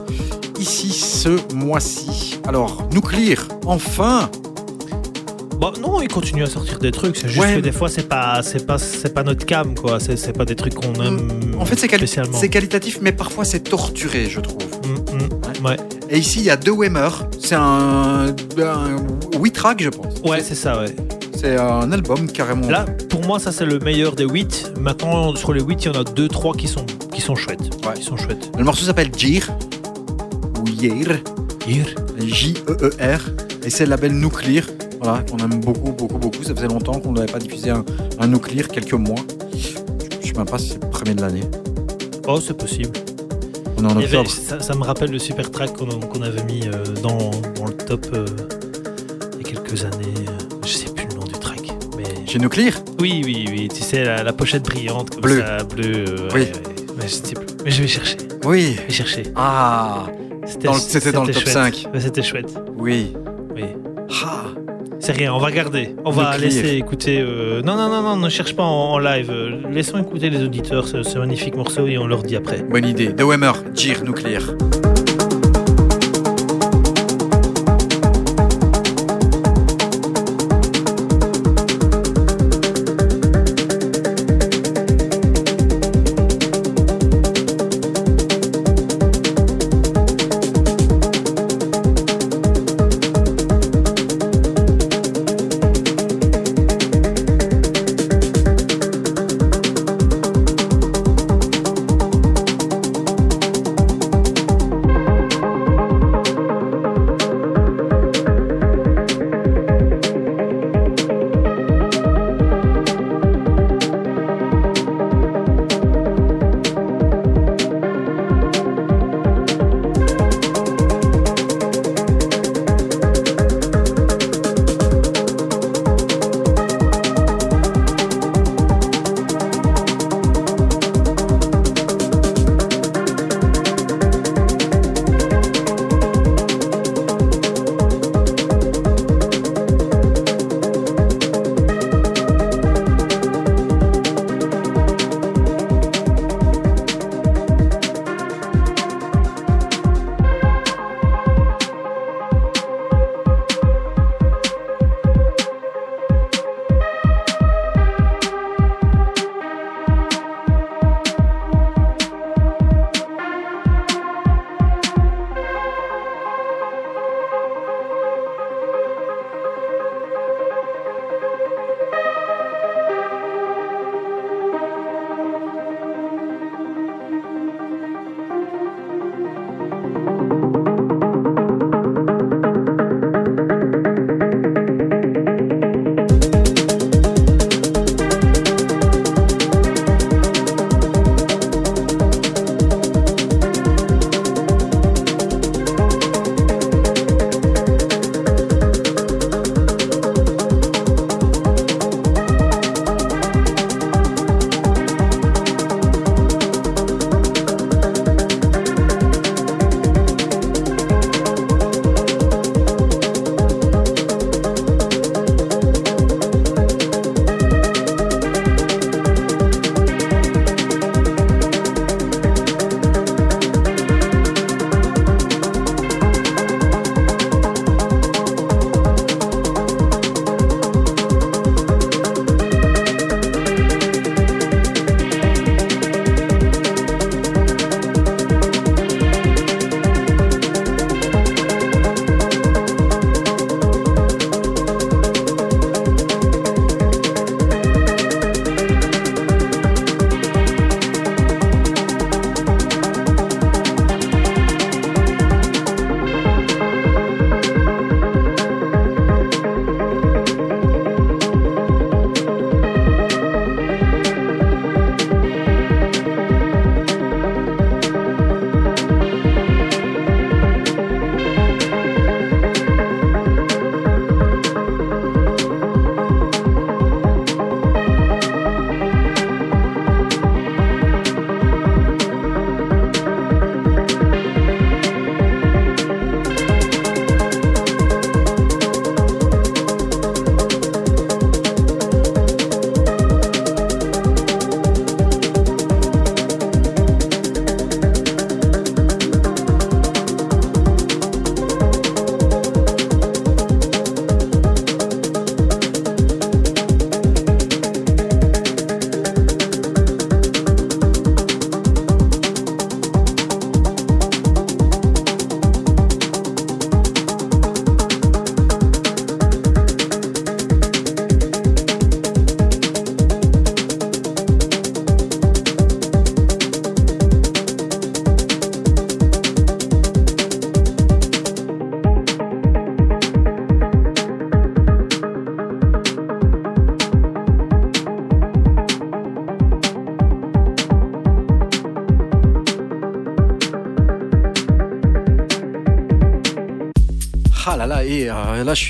ici ce mois-ci. Alors, Nuclear, enfin Bon, non, il continue à sortir des trucs. C'est juste Ouais. que des fois, c'est pas, c'est pas, c'est pas notre cam, quoi. C'est, c'est pas des trucs qu'on aime. En fait, c'est quali- spécialement. c'est qualitatif, mais parfois c'est torturé, je trouve. Mm, mm, ouais. Et ici, il y a deux Whammer. C'est un, un 8 track, je pense. Ouais, c'est ça, ouais. C'est un album carrément. Là, pour moi, ça c'est le meilleur des 8. Maintenant, sur les 8, il y en a 2-3 qui sont, qui sont chouettes. Qui sont chouettes. Le morceau s'appelle Jir. Ou Yer. Yer. J-E-E-R. Et c'est le label Nuclear. Voilà, qu'on aime beaucoup, beaucoup, beaucoup. Ça faisait longtemps qu'on n'avait pas diffusé un, un quelques mois. Je sais même pas si c'est le premier de l'année. Oh, c'est possible. On est en octobre. ça, ça me rappelle le super track qu'on avait mis euh, dans, dans le top euh, il y a quelques années. Je sais plus le nom du track. Mais... Chez Nuclear Oui, oui, oui. Tu sais, la, la pochette brillante comme Bleu. ça, bleu. euh, Oui. ouais, ouais. Mais, je sais plus. Mais je vais chercher. Oui. Je vais chercher. Ah Dans le- C'était dans le top chouette. 5. Ouais, C'était chouette. Oui. C'est rien, on va regarder. On va laisser écouter. euh, Non, non, non, non, ne cherche pas en, en live. Laissons écouter les auditeurs ce, ce magnifique morceau et on leur dit après. Bonne idée. The Whammer, Jir Nuclear.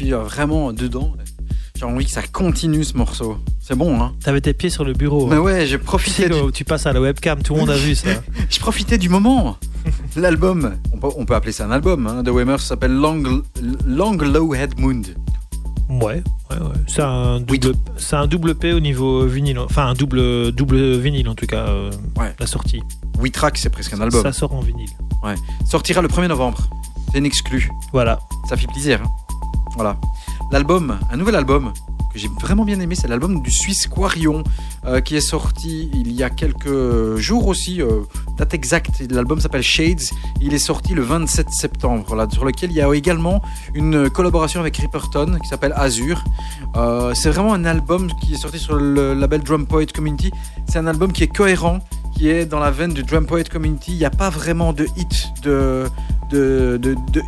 Suis euh, vraiment dedans. J'ai envie que ça continue ce morceau. C'est bon, hein T'avais tes pieds sur le bureau. Mais hein. ouais, j'ai profité. Tu sais, du- tu passes à la webcam, tout le monde a vu ça. Je profitais du moment. L'album, on peut, on peut appeler ça un album, hein, de Wemers s'appelle Long, Long Low Head Moon. Ouais, ouais, ouais. C'est un double, c'est un double P au niveau vinyle, enfin un double double vinyle en tout cas. euh, La sortie. 8 tracks, c'est presque un album. Ça sort en vinyle. Ouais. Sortira le 1er novembre. C'est une exclue. Voilà. Ça fait plaisir. hein. Voilà. L'album, un nouvel album que j'ai vraiment bien aimé, c'est l'album du Suisse Quarion euh, qui est sorti il y a quelques jours aussi. euh, date exacte. L'album s'appelle Shades. Il est sorti le 27 septembre, là, sur lequel il y a également une collaboration avec Ripperton qui s'appelle Azure. Euh, c'est vraiment un album qui est sorti sur le label Drum Poet Community. C'est un album qui est cohérent, qui est dans la veine du Drum Poet Community. Il n'y a pas vraiment de hit, de,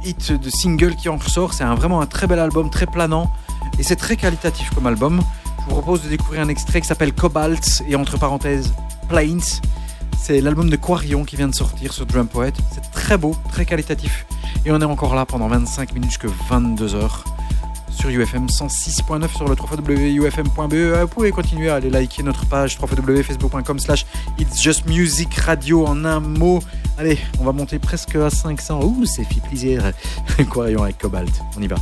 hit, de single qui en ressort. C'est vraiment un très bel album, très planant. Et c'est très qualitatif comme album. Je vous propose de découvrir un extrait qui s'appelle Cobalt et entre parenthèses Plains. C'est l'album de Quarion qui vient de sortir sur Drum Poet. C'est très beau, très qualitatif. Et on est encore là pendant 25 minutes jusqu'à 22h sur UFM 106.9 sur le www.ufm.be. Euh, Vous pouvez continuer à aller liker notre page www.facebook.com slash It's Just Music Radio en un mot. Allez, on va monter presque à 500. Ouh, c'est fait plaisir. Avec Cobalt. On y va.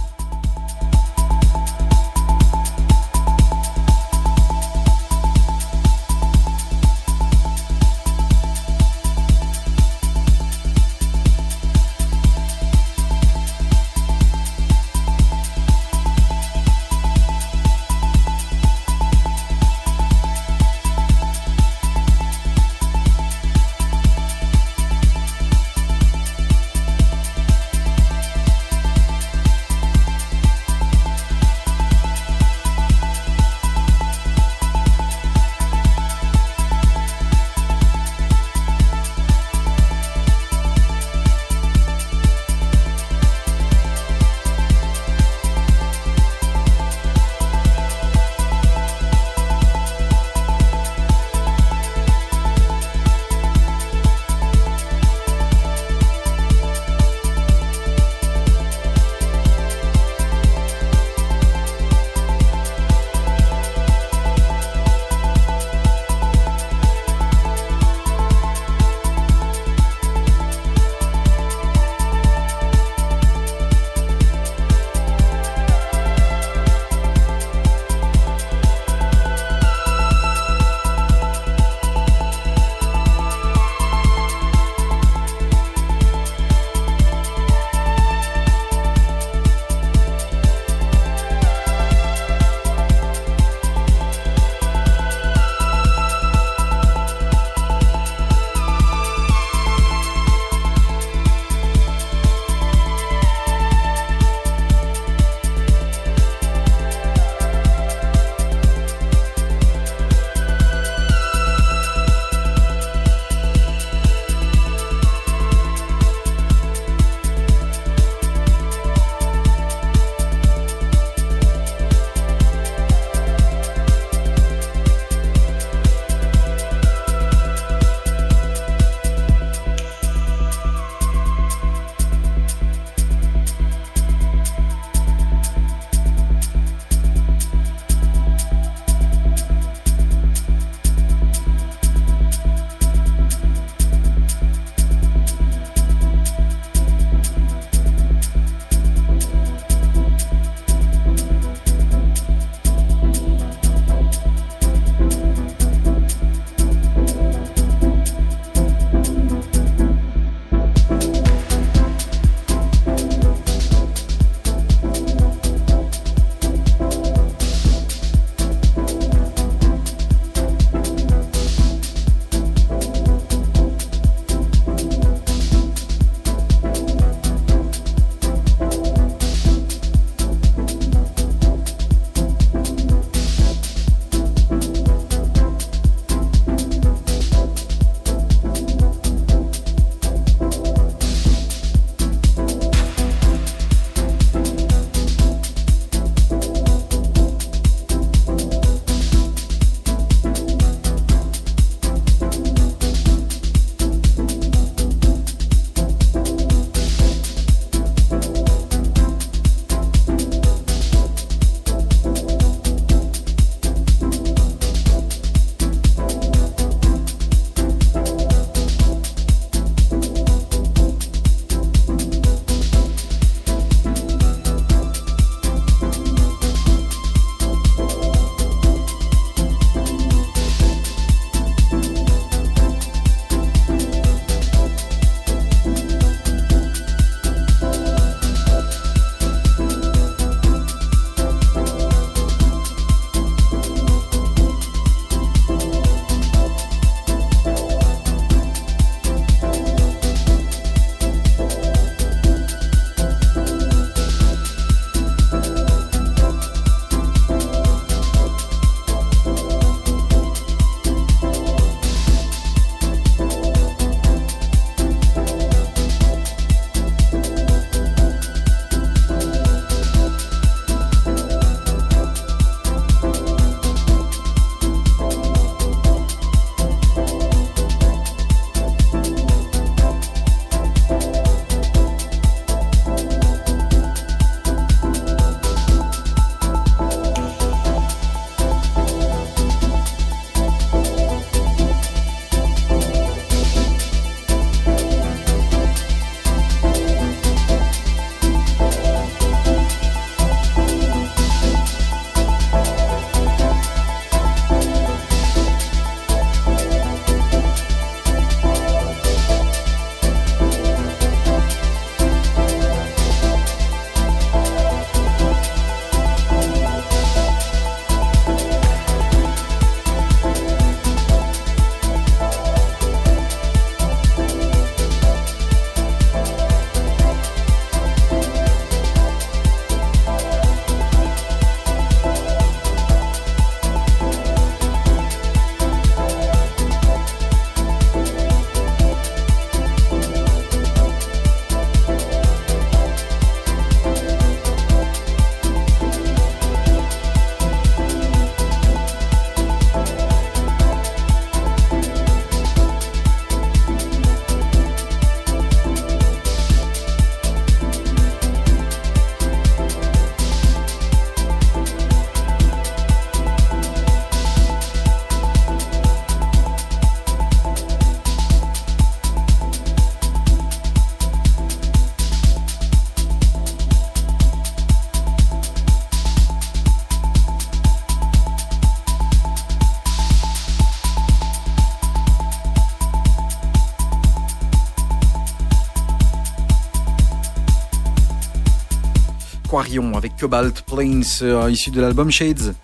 Papillon avec Cobalt Plains euh, issu de l'album Shades.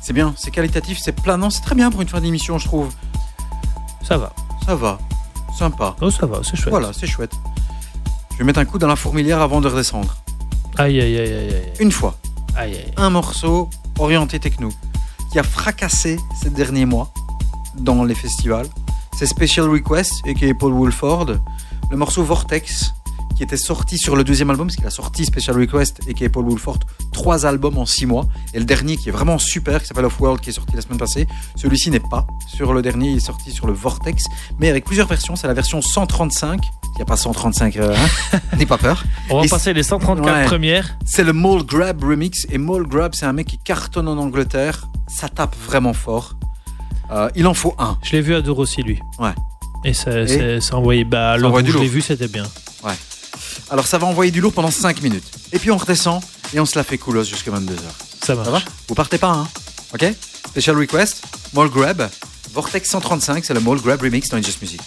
C'est bien, c'est qualitatif, c'est planant, c'est très bien pour une fin d'émission, je trouve. Ça va. Ça va. Sympa. Oh, ça va, c'est chouette. Voilà, c'est chouette. Je vais mettre un coup dans la fourmilière avant de redescendre. Aïe, aïe, aïe, aïe, aïe. Une fois. Aïe, aïe. Un morceau orienté techno qui a fracassé ces derniers mois dans les festivals. C'est Special Request et qui est Paul Woolford. Le morceau Vortex qui était sorti sur le deuxième album, parce qu'il a sorti Special Request et qui est Paul Woolford, trois albums en six mois. Et le dernier qui est vraiment super, qui s'appelle Off World, qui est sorti la semaine passée. Celui-ci n'est pas sur le dernier, il est sorti sur le Vortex, mais avec plusieurs versions. C'est la version 135. Il n'y a pas 135, euh, hein n'aie pas peur. On va Et passer les 134 Ouais. premières. C'est le Mole Grab remix. Et Mole Grab, c'est un mec qui cartonne en Angleterre. Ça tape vraiment fort. Euh, il en faut un. Je l'ai vu à Dour aussi, lui. Ouais. Et ça, Et ça envoyait. Bah, Ça envoie je l'ai vu, c'était bien. Ouais. Alors ça va envoyer du lourd pendant 5 minutes. Et puis on redescend et on se la fait coolos jusqu'à 22h. Ça va. Ça va? Vous partez pas, hein? Ok? Special request, Mole Grab, Vortex 135, c'est le Mole Grab remix dans Just Music.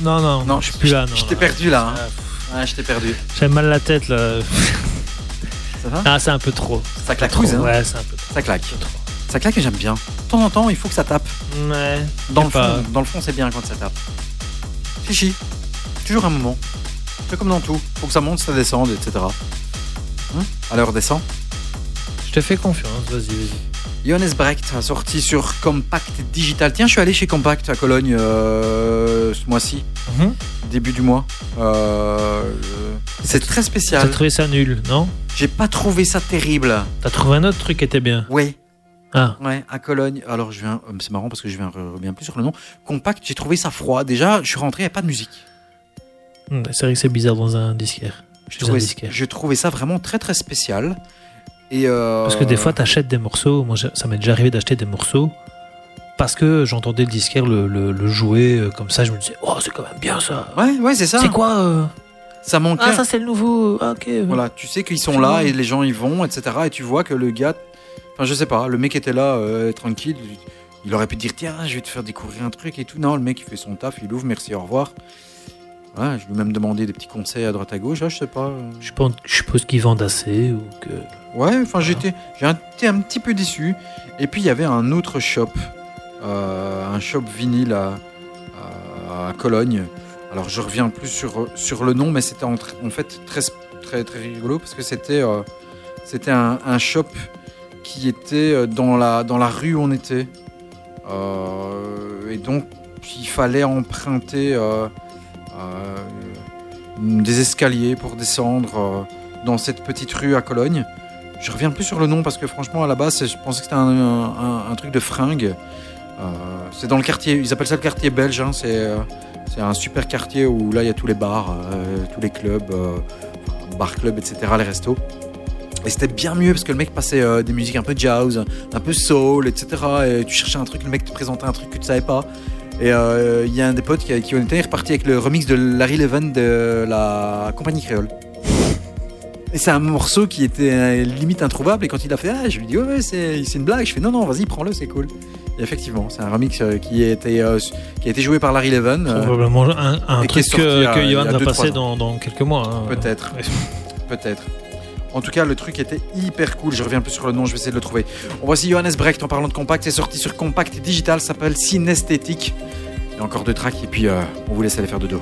Non, non, Non, je suis plus là. non, Je t'ai perdu là. hein. Ah, Ouais, je t'ai perdu. J'ai mal la tête là. Ça va? Ah, c'est un peu trop. Ça claque Trop, hein Ouais, c'est un peu trop. Ça claque. Ça claque et j'aime bien. De temps en temps, il faut que ça tape. Ouais. Dans le pas. fond, dans le fond, c'est bien quand ça tape. Chichi. Toujours un moment. C'est comme dans tout. Faut que ça monte, ça descende, etc. Hein? Alors descend. Je te fais confiance, vas-y, vas-y. Johannes Brecht a sorti sur Compact Digital. Tiens, je suis allé chez Compact à Cologne euh, ce mois-ci, Mhm. début du mois. Euh, c'est très T'as spécial. trouvé ça nul, non? J'ai pas trouvé ça terrible. T'as trouvé un autre truc qui était bien? Oui. Ah. Ouais, à Cologne. Alors, je viens. euh, C'est marrant parce que je viens reviens plus sur le nom. Compact, j'ai trouvé ça froid. Déjà, je suis rentré, il n'y a pas de musique. Hmm, C'est vrai que c'est bizarre dans un disquaire. Je un trouvais, disquaire. je trouvais ça vraiment très très spécial. Et euh, Parce que des fois, t'achètes des morceaux. Moi, ça m'est déjà arrivé d'acheter des morceaux parce que j'entendais le disquaire le, le- le jouer euh, comme ça. Je me disais, oh, c'est quand même bien ça. Ouais, ouais, c'est ça. C'est quoi euh Ça manquait. Ah, ça, c'est le nouveau. Ah, ok. Voilà, tu sais qu'ils sont là et les gens y vont, etc. Et tu vois que le gars, enfin je sais pas, le mec était là euh, tranquille. Il aurait pu dire tiens, je vais te faire découvrir un truc et tout. Non, le mec il fait son taf, il ouvre, merci, au revoir. Ouais, je lui ai même demandé des petits conseils à droite à gauche. Ah, je sais pas. euh. Je pense- je suppose qu'ils vendent assez ou que. Ouais, enfin j'étais, un petit peu déçu. Et puis il y avait un autre shop, euh, un shop vinyle à, Cologne. Alors je reviens plus sur, sur le nom, mais c'était en, fait très, très, très rigolo parce que c'était, euh, c'était un, shop qui était euh, dans la, dans la rue où on était. Euh, et donc il fallait emprunter euh, euh, des escaliers pour descendre euh, dans cette petite rue à Cologne. Je reviens plus sur le nom parce que franchement à la base je pensais que c'était un, un- truc de fringues. Euh, c'est dans le quartier, ils appellent ça le quartier belge. hein, c'est, euh, c'est un super quartier où là il y a tous les bars, euh, tous les clubs, bar club, etc. Les restos. Et c'était bien mieux parce que le mec passait des musiques un peu jazz, un peu soul, etc. Et tu cherchais un truc, le mec te présentait un truc que tu savais pas. Et il y a un des potes qui, qui était reparti avec le remix de Larry Levan de la compagnie créole. Et c'est un morceau qui était euh, limite introuvable. Et quand il a fait, ah, je lui dis, ouais, c'est une blague. Je fais, non, non, vas-y, prends-le, c'est cool. Effectivement, c'est un remix euh, qui, a été, euh, qui a été joué par Larry Levan. euh, Probablement un, truc que, que Johan va passer ans. dans, dans quelques mois. hein. Peut-être. Peut-être. En tout cas, le truc était hyper cool. Je reviens un peu sur le nom, je vais essayer de le trouver. On voici Johannes Brecht en parlant de compact. C'est sorti sur compact digital, ça s'appelle Synesthétique. Il y a encore deux tracks et puis euh, on vous laisse aller faire de dos.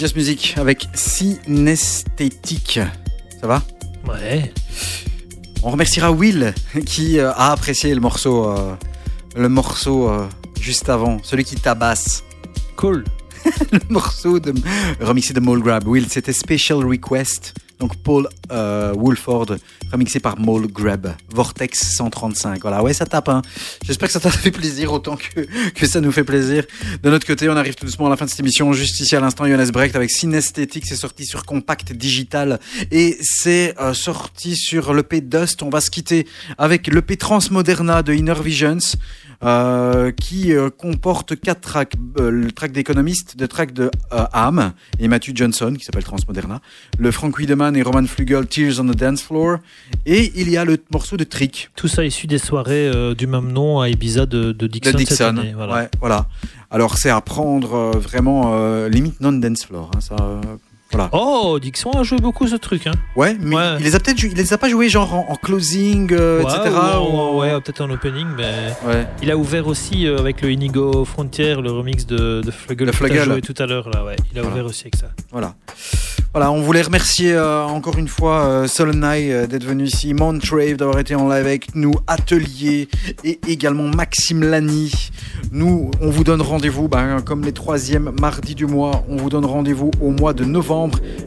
Just Music avec Synesthétique. Ça va? Ouais. On remerciera Will qui euh, a apprécié le morceau, euh, le morceau euh, juste avant, celui qui tabasse. Cool. le morceau de, remixé de Mole Grab. Will, c'était Special Request. Donc Paul euh, Woolford, remixé par Mole Grab. Vortex 135. Voilà, ouais, ça tape. Hein. J'espère que ça t'a fait plaisir autant que, que ça nous fait plaisir. De notre côté, on arrive tout doucement à la fin de cette émission. Juste ici à l'instant, Johannes Brecht avec Synesthétique. C'est sorti sur Compact Digital et c'est euh, sorti sur l'EP Dust. On va se quitter avec l'EP Transmoderna de Inner Visions. Euh, qui euh, comporte quatre tracks, euh, le track d'Economist, le track de euh, Am et Matthew Johnson qui s'appelle Transmoderna, le Frank Wiedemann et Roman Flugel Tears on the Dance Floor et il y a le morceau de Trick Tout ça issu des soirées euh, du même nom à Ibiza de, de Dixon. de cette Dixon. année, voilà. Ouais, voilà. Alors c'est à prendre euh, vraiment euh, limite non dance floor. hein, ça, euh, voilà. Oh, Dixon a joué beaucoup ce truc. Hein. Ouais, mais il les a peut-être, jou- il les a pas joués genre en, en closing, euh, Ouais, etc. ou en- ou en- ouais, peut-être en opening, mais Ouais. il a ouvert aussi euh, avec le Inigo Frontier, le remix de, de Flugel Le Flugel. joué tout à l'heure. Là, ouais. Il a Voilà. ouvert aussi avec ça. Voilà. Voilà, on voulait remercier euh, encore une fois euh, Solonai euh, d'être venu ici, Montrave d'avoir été en live avec nous, Atelier et également Maxime Lani. Nous, on vous donne rendez-vous, ben, comme les troisièmes mardis du mois, on vous donne rendez-vous au mois de novembre.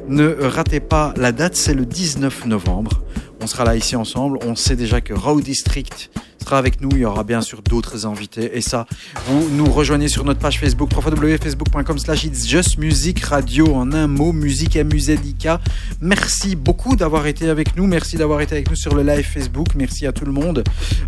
Ne ratez pas la date, c'est le 19 novembre. On sera là ici ensemble. On sait déjà que Raw District sera avec nous. Il y aura bien sûr d'autres invités. Et ça, vous nous rejoignez sur notre page Facebook, www.facebook.com slash It's Just Music Radio en un mot, musique M-U-Z-I-K. Merci beaucoup d'avoir été avec nous. Merci d'avoir été avec nous sur le live Facebook. Merci à tout le monde.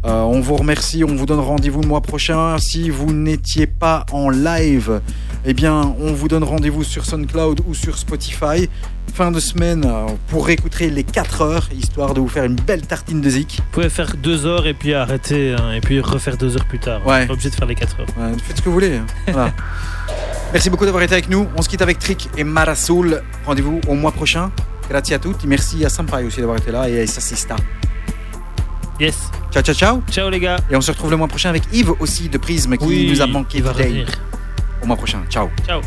Euh, on vous remercie. On vous donne rendez-vous le mois prochain. Si vous n'étiez pas en live, eh bien, on vous donne rendez-vous sur SoundCloud ou sur Spotify. Fin de semaine euh, pour écouter les 4 heures, histoire de vous faire une belle tartine de zik. Vous pouvez faire deux heures et puis arrêter, hein, et puis refaire deux heures plus tard. Ouais. On est pas obligé de faire les quatre heures. Ouais, faites ce que vous voulez. hein. Voilà. Merci beaucoup d'avoir été avec nous. On se quitte avec Trick et Marasoul. Rendez-vous au mois prochain. Grazie à toutes. Merci à Sampai aussi d'avoir été là et à Sassista. Yes. Ciao, ciao, ciao. Ciao les gars. Et on se retrouve le mois prochain avec Yves aussi de Prisme qui Oui, nous a manqué il va revenir. Au mois prochain. Ciao. Ciao.